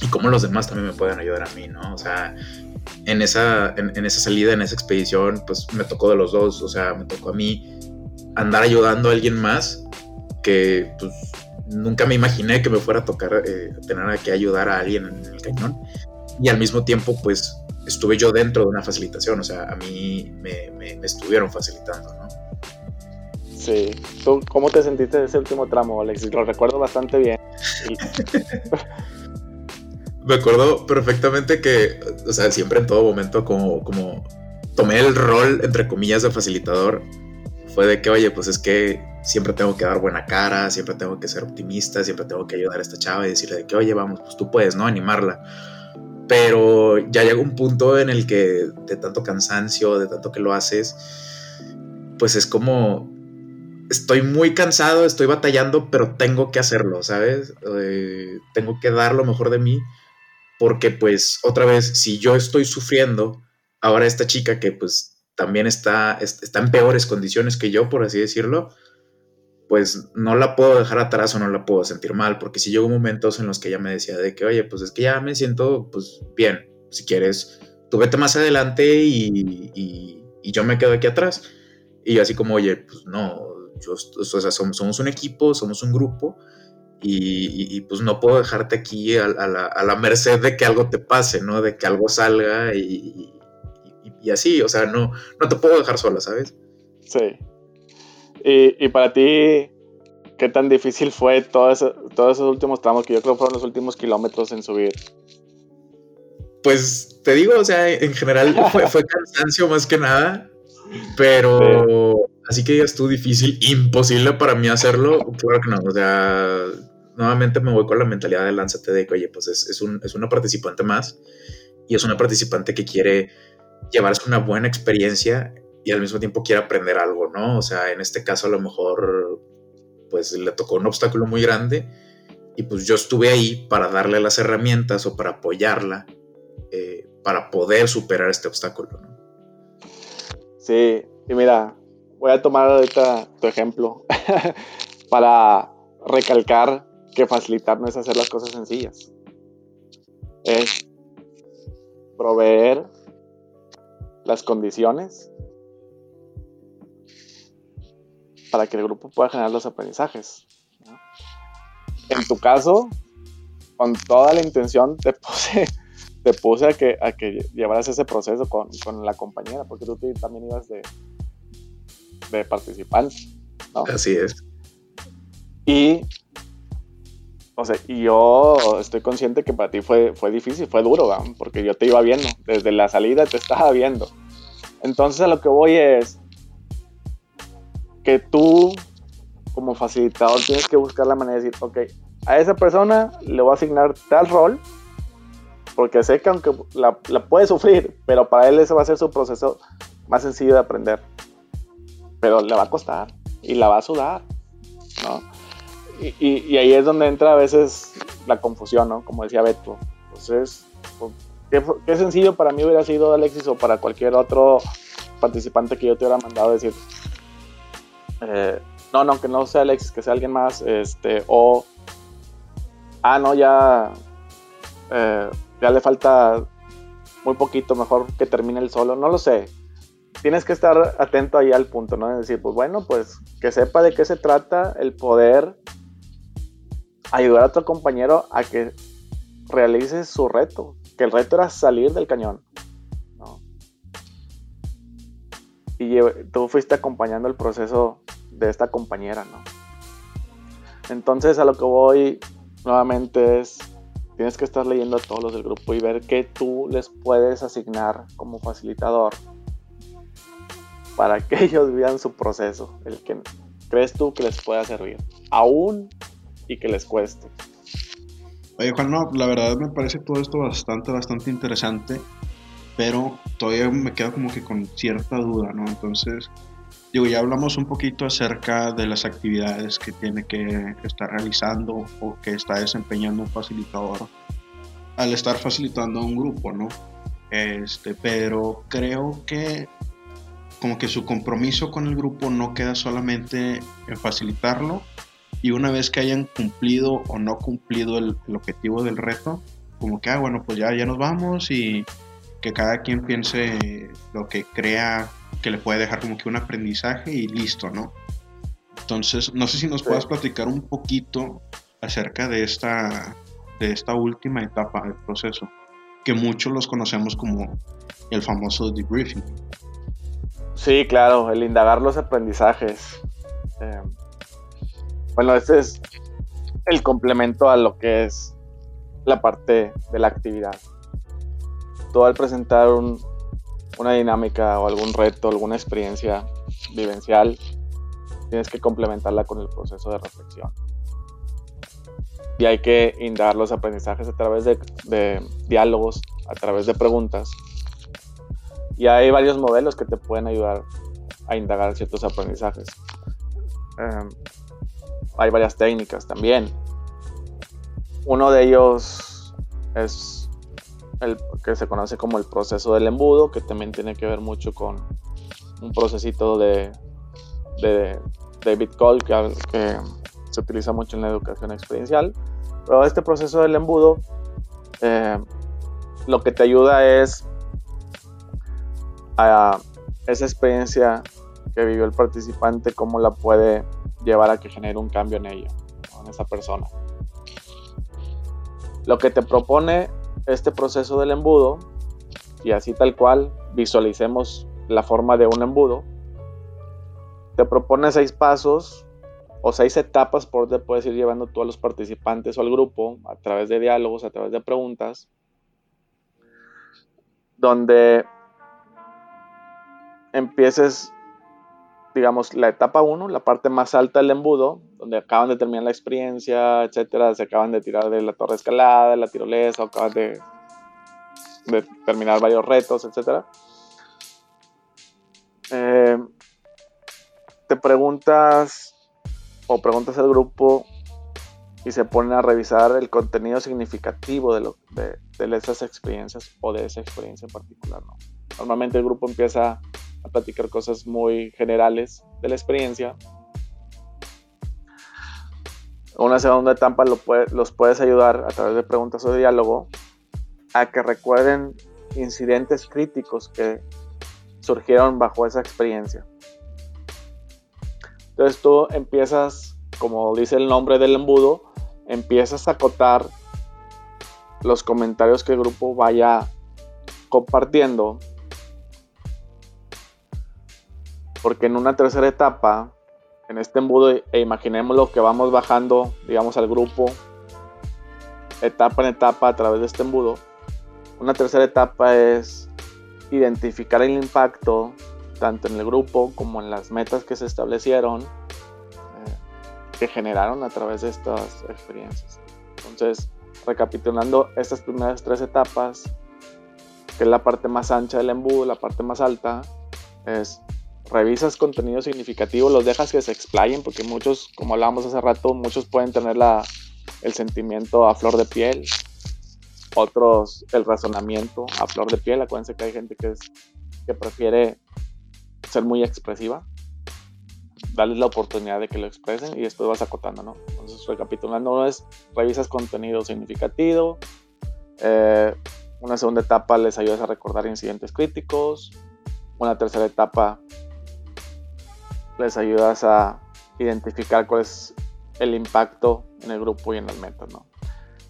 y cómo los demás también me pueden ayudar a mí, ¿no? O sea, en esa, en, esa salida, en esa expedición, pues me tocó de los dos, o sea, me tocó a mí andar ayudando a alguien más que pues nunca me imaginé que me fuera a tocar eh, tener que ayudar a alguien en el cañón y al mismo tiempo pues estuve yo dentro de una facilitación, o sea, a mí me, estuvieron facilitando, ¿no? Sí, ¿tú cómo te sentiste en ese último tramo, Alexis? Lo recuerdo bastante bien. me acuerdo perfectamente que, o sea, siempre en todo momento como, como tomé el rol, entre comillas, de facilitador, fue de que, oye, pues es que siempre tengo que dar buena cara, siempre tengo que ser optimista, siempre tengo que ayudar a esta chava y decirle de que, oye, vamos, pues tú puedes, ¿no? Animarla. Pero ya llega un punto en el que de tanto cansancio, de tanto que lo haces, pues es como, estoy muy cansado, estoy batallando, pero tengo que hacerlo, ¿sabes? Eh, tengo que dar lo mejor de mí porque pues otra vez, si yo estoy sufriendo, ahora esta chica que pues también está, está en peores condiciones que yo, por así decirlo, pues no la puedo dejar atrás o no la puedo sentir mal, porque si llegó momentos en los que ella me decía de que, oye, pues es que ya me siento pues bien, si quieres, tú vete más adelante y, yo me quedo aquí atrás. Y así como, oye, pues no, yo, o sea, somos, somos un equipo, somos un grupo y, pues no puedo dejarte aquí a, la, merced de que algo te pase, ¿no? De que algo salga y, así, o sea, no, no te puedo dejar sola, ¿sabes? Sí. Y, para ti, ¿qué tan difícil fue todo todos esos últimos tramos que yo creo fueron los últimos kilómetros en subir? Pues te digo, o sea, en general fue, fue cansancio más que nada, pero así que digas tú difícil, imposible para mí hacerlo, claro que no, o sea, nuevamente me voy con la mentalidad de lánzate de que, oye, pues es, es, un, es una participante más y es una participante que quiere llevarse una buena experiencia y al mismo tiempo quiere aprender algo, ¿no? O sea, en este caso a lo mejor pues le tocó un obstáculo muy grande y pues yo estuve ahí para darle las herramientas o para apoyarla eh, para poder superar este obstáculo, ¿no? Sí, y mira, voy a tomar ahorita tu ejemplo para recalcar que facilitar no es hacer las cosas sencillas. Es proveer las condiciones para que el grupo pueda generar los aprendizajes. En tu caso, con toda la intención te puse, te puse a, que, a que llevaras ese proceso con, con la compañera, porque tú también ibas de, de participante. Así es. Y o sea, y yo estoy consciente que para ti fue, fue difícil, fue duro, porque yo te iba viendo, desde la salida te estaba viendo. Entonces a lo que voy es que tú, como facilitador, tienes que buscar la manera de decir, ok, a esa persona le voy a asignar tal rol, porque sé que aunque la, puede sufrir, pero para él ese va a ser su proceso más sencillo de aprender. Pero le va a costar y la va a sudar, ¿no? y, ahí es donde entra a veces la confusión, ¿no? Como decía Beto. Entonces, pues, qué, sencillo para mí hubiera sido Alexis o para cualquier otro participante que yo te hubiera mandado decir, eh, no, no, que no sea Alexis, que sea alguien más, este, o, ah, no, ya, eh, ya le falta muy poquito, mejor que termine el solo, no lo sé. Tienes que estar atento ahí al punto, ¿no? Es decir, pues bueno, pues que sepa de qué se trata el poder ayudar a otro compañero a que realice su reto, que el reto era salir del cañón. Y tú fuiste acompañando el proceso de esta compañera, ¿no? Entonces a lo que voy nuevamente es, tienes que estar leyendo a todos los del grupo y ver qué tú les puedes asignar como facilitador para que ellos vean su proceso, el que crees tú que les pueda servir. Aún y que les cueste. Oye, Juan, no, la verdad me parece todo esto bastante, bastante interesante, pero todavía me quedo como que con cierta duda, ¿no? Entonces, digo, ya hablamos un poquito acerca de las actividades que tiene que estar realizando o que está desempeñando un facilitador al estar facilitando a un grupo, ¿no? Este, pero creo que como que su compromiso con el grupo no queda solamente en facilitarlo y una vez que hayan cumplido o no cumplido el, objetivo del reto, como que, ah, bueno, pues ya, ya nos vamos y que cada quien piense lo que crea que le puede dejar como que un aprendizaje y listo, ¿no? Entonces, no sé si nos puedas platicar un poquito acerca de esta, de esta última etapa del proceso, que muchos los conocemos como el famoso debriefing. Sí, claro, el indagar los aprendizajes. Eh, bueno, este es el complemento a lo que es la parte de la actividad. Tú al presentar una dinámica o algún reto, alguna experiencia vivencial, tienes que complementarla con el proceso de reflexión. Y hay que indagar los aprendizajes a través de, diálogos, a través de preguntas. Y hay varios modelos que te pueden ayudar a indagar ciertos aprendizajes. Em, hay varias técnicas también. Uno de ellos es el que se conoce como el proceso del embudo, que también tiene que ver mucho con un procesito de, de David Cole que, se utiliza mucho en la educación experiencial. Pero este proceso del embudo eh, lo que te ayuda es a esa experiencia que vivió el participante, cómo la puede llevar a que genere un cambio en ella, en esa persona. Lo que te propone este proceso del embudo, y así tal cual visualicemos la forma de un embudo, te propone seis pasos o seis etapas por donde puedes ir llevando tú a los participantes o al grupo a través de diálogos, a través de preguntas, donde empieces, digamos, la etapa 1, la parte más alta del embudo, donde acaban de terminar la experiencia, etcétera, se acaban de tirar de la torre escalada, de la tirolesa, o acaban de, terminar varios retos, etcétera. Eh, te preguntas o preguntas al grupo y se ponen a revisar el contenido significativo de, lo, de, esas experiencias o de esa experiencia en particular. Normalmente el grupo empieza a platicar cosas muy generales de la experiencia. Una segunda etapa lo los puedes ayudar a través de preguntas o de diálogo a que recuerden incidentes críticos que surgieron bajo esa experiencia. Entonces tú empiezas, como dice el nombre del embudo, empiezas a acotar los comentarios que el grupo vaya compartiendo. Porque en una tercera etapa, en este embudo, e imaginémoslo que vamos bajando, digamos, al grupo, etapa en etapa a través de este embudo. Una tercera etapa es identificar el impacto tanto en el grupo como en las metas que se establecieron, eh, que generaron a través de estas experiencias. Entonces, recapitulando estas primeras tres etapas, que es la parte más ancha del embudo, la parte más alta, es revisas contenido significativo, los dejas que se explayen, porque muchos, como hablábamos hace rato, muchos pueden tener la, el sentimiento a flor de piel, otros el razonamiento a flor de piel. Acuérdense que hay gente que, que prefiere ser muy expresiva, darles la oportunidad de que lo expresen y después vas acotando, ¿no? Entonces, recapitulando, uno es revisas contenido significativo, eh, una segunda etapa les ayudas a recordar incidentes críticos, una tercera etapa les ayudas a identificar cuál es el impacto en el grupo y en las metas, ¿no?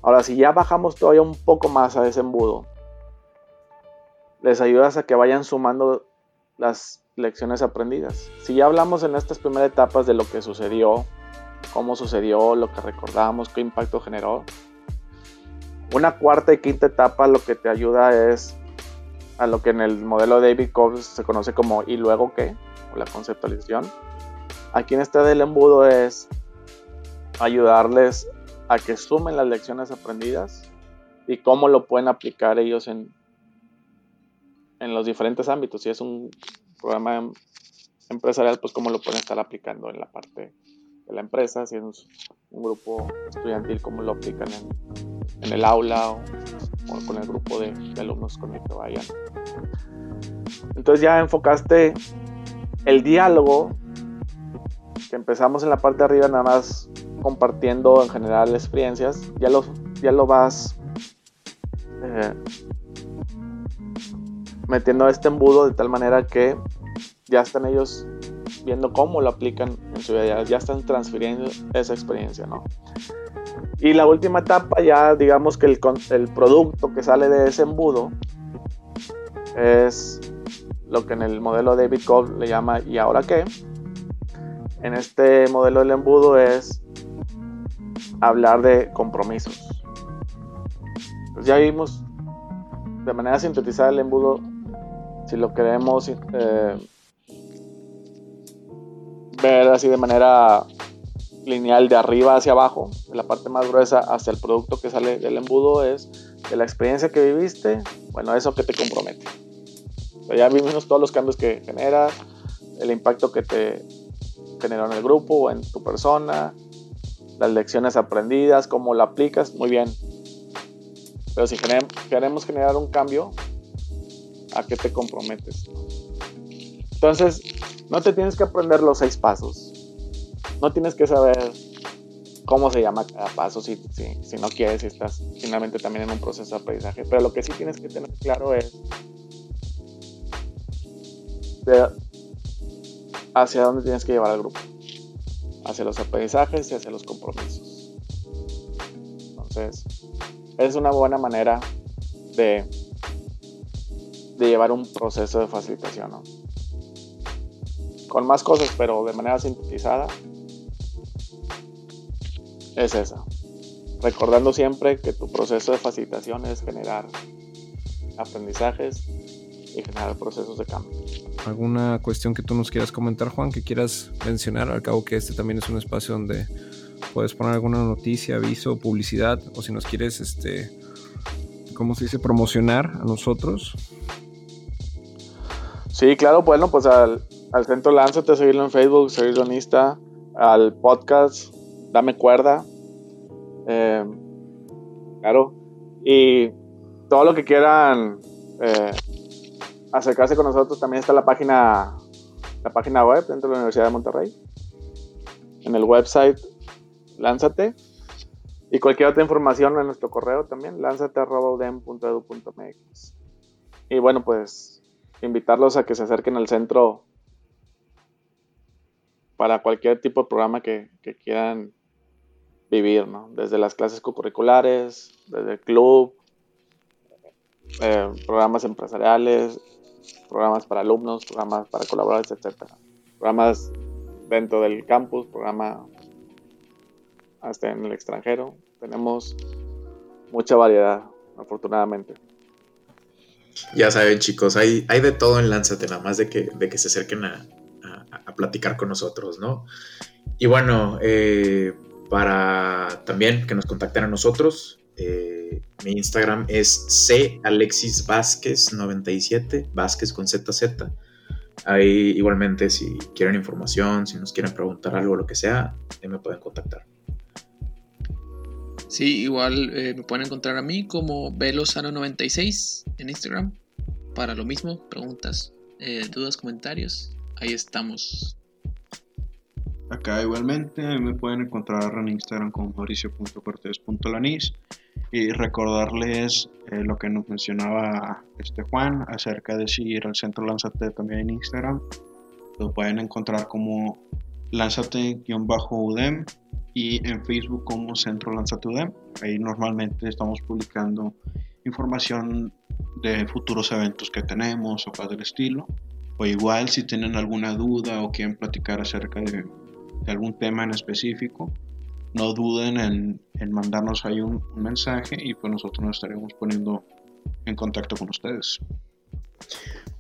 Ahora, si ya bajamos todavía un poco más a ese embudo, les ayudas a que vayan sumando las lecciones aprendidas. Si ya hablamos en estas primeras etapas de lo que sucedió, cómo sucedió, lo que recordamos, qué impacto generó, una cuarta y quinta etapa lo que te ayuda es a lo que en el modelo de David Cobbs se conoce como y luego qué, o la conceptualización. Aquí en este del embudo es ayudarles a que sumen las lecciones aprendidas y cómo lo pueden aplicar ellos en, en los diferentes ámbitos. Si es un programa empresarial, pues cómo lo pueden estar aplicando en la parte la empresa, si es un grupo estudiantil, cómo lo aplican en, el aula o, con el grupo de, alumnos con el que vayan. Entonces ya enfocaste el diálogo, que empezamos en la parte de arriba nada más compartiendo en general experiencias, ya lo, ya lo vas eh, metiendo este embudo de tal manera que ya están ellos viendo cómo lo aplican en su vida, ya están transfiriendo esa experiencia, ¿no? Y la última etapa, ya digamos que el, el producto que sale de ese embudo es lo que en el modelo de David Cobb le llama ¿y ahora qué? En este modelo del embudo es hablar de compromisos. Pues ya vimos de manera sintetizada el embudo, si lo queremos eh, ver así de manera lineal de arriba hacia abajo, de la parte más gruesa hacia el producto que sale del embudo es de la experiencia que viviste, bueno, eso que te compromete. ya vimos todos los cambios que genera, el impacto que te generó en el grupo o en tu persona, las lecciones aprendidas, cómo la aplicas, muy bien. Pero si queremos generar un cambio, ¿a qué te comprometes? Entonces, no te tienes que aprender los seis pasos. No tienes que saber cómo se llama cada paso si, si, no quieres, si estás finalmente también en un proceso de aprendizaje. Pero lo que sí tienes que tener claro es hacia dónde tienes que llevar al grupo. Hacia los aprendizajes y hacia los compromisos. Entonces, es una buena manera de, de llevar un proceso de facilitación. ¿no? Con más cosas, pero de manera sintetizada, es esa. Recordando siempre que tu proceso de facilitación es generar aprendizajes y generar procesos de cambio. ¿Alguna cuestión que tú nos quieras comentar, Juan, que quieras mencionar? Al cabo que este también es un espacio donde puedes poner alguna noticia, aviso, publicidad, o si nos quieres, este, ¿cómo se dice? Promocionar a nosotros. Sí, claro, bueno, pues al, al centro Lánzate, seguirlo en Facebook, seguirlo en Insta, al podcast, dame cuerda. Eh, claro. Y todo lo que quieran eh, acercarse con nosotros, también está la página, la página web dentro de la Universidad de Monterrey. En el website Lánzate. Y cualquier otra información en nuestro correo también, lánzate.udem.edu.mx. Y bueno, pues invitarlos a que se acerquen al centro para cualquier tipo de programa que, quieran vivir, ¿no? Desde las clases curriculares, desde el club, eh, programas empresariales, programas para alumnos, programas para colaboradores, etc. Programas dentro del campus, programa hasta en el extranjero. Tenemos mucha variedad, afortunadamente. Ya saben, chicos, hay, hay de todo en Lánzate, nada más de que, de que se acerquen a, a, platicar con nosotros, ¿no? Y bueno, eh, para también que nos contacten a nosotros, eh, mi Instagram es C Alexis Vázquez 97, Vázquez con ZZ. Ahí igualmente si quieren información, si nos quieren preguntar algo, lo que sea, me pueden contactar. Sí, igual eh, me pueden encontrar a mí como Velosano96 en Instagram. Para lo mismo, preguntas, dudas, comentarios ahí estamos. Acá igualmente me pueden encontrar en Instagram como mauricio.cortés.lanis y recordarles eh, lo que nos mencionaba este Juan acerca de seguir al centro Lánzate también en Instagram. Lo pueden encontrar como Lánzate-UDEM y en Facebook como Centro Lánzate UDEM. Ahí normalmente estamos publicando información de futuros eventos que tenemos o cosas del estilo. O igual si tienen alguna duda o quieren platicar acerca de, algún tema en específico, no duden en, mandarnos ahí un, mensaje y pues nosotros nos estaremos poniendo en contacto con ustedes.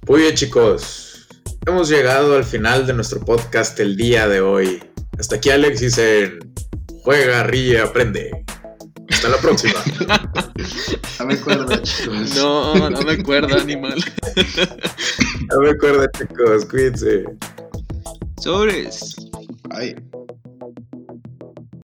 Muy bien chicos, hemos llegado al final de nuestro podcast el día de hoy. Hasta aquí Alexis Juega, Ríe, Aprende. Hasta la próxima. no me acuerdo, chicos. No, no me acuerdo, animal. no me acuerdo, chicos. Cuídense. Sobres. Bye.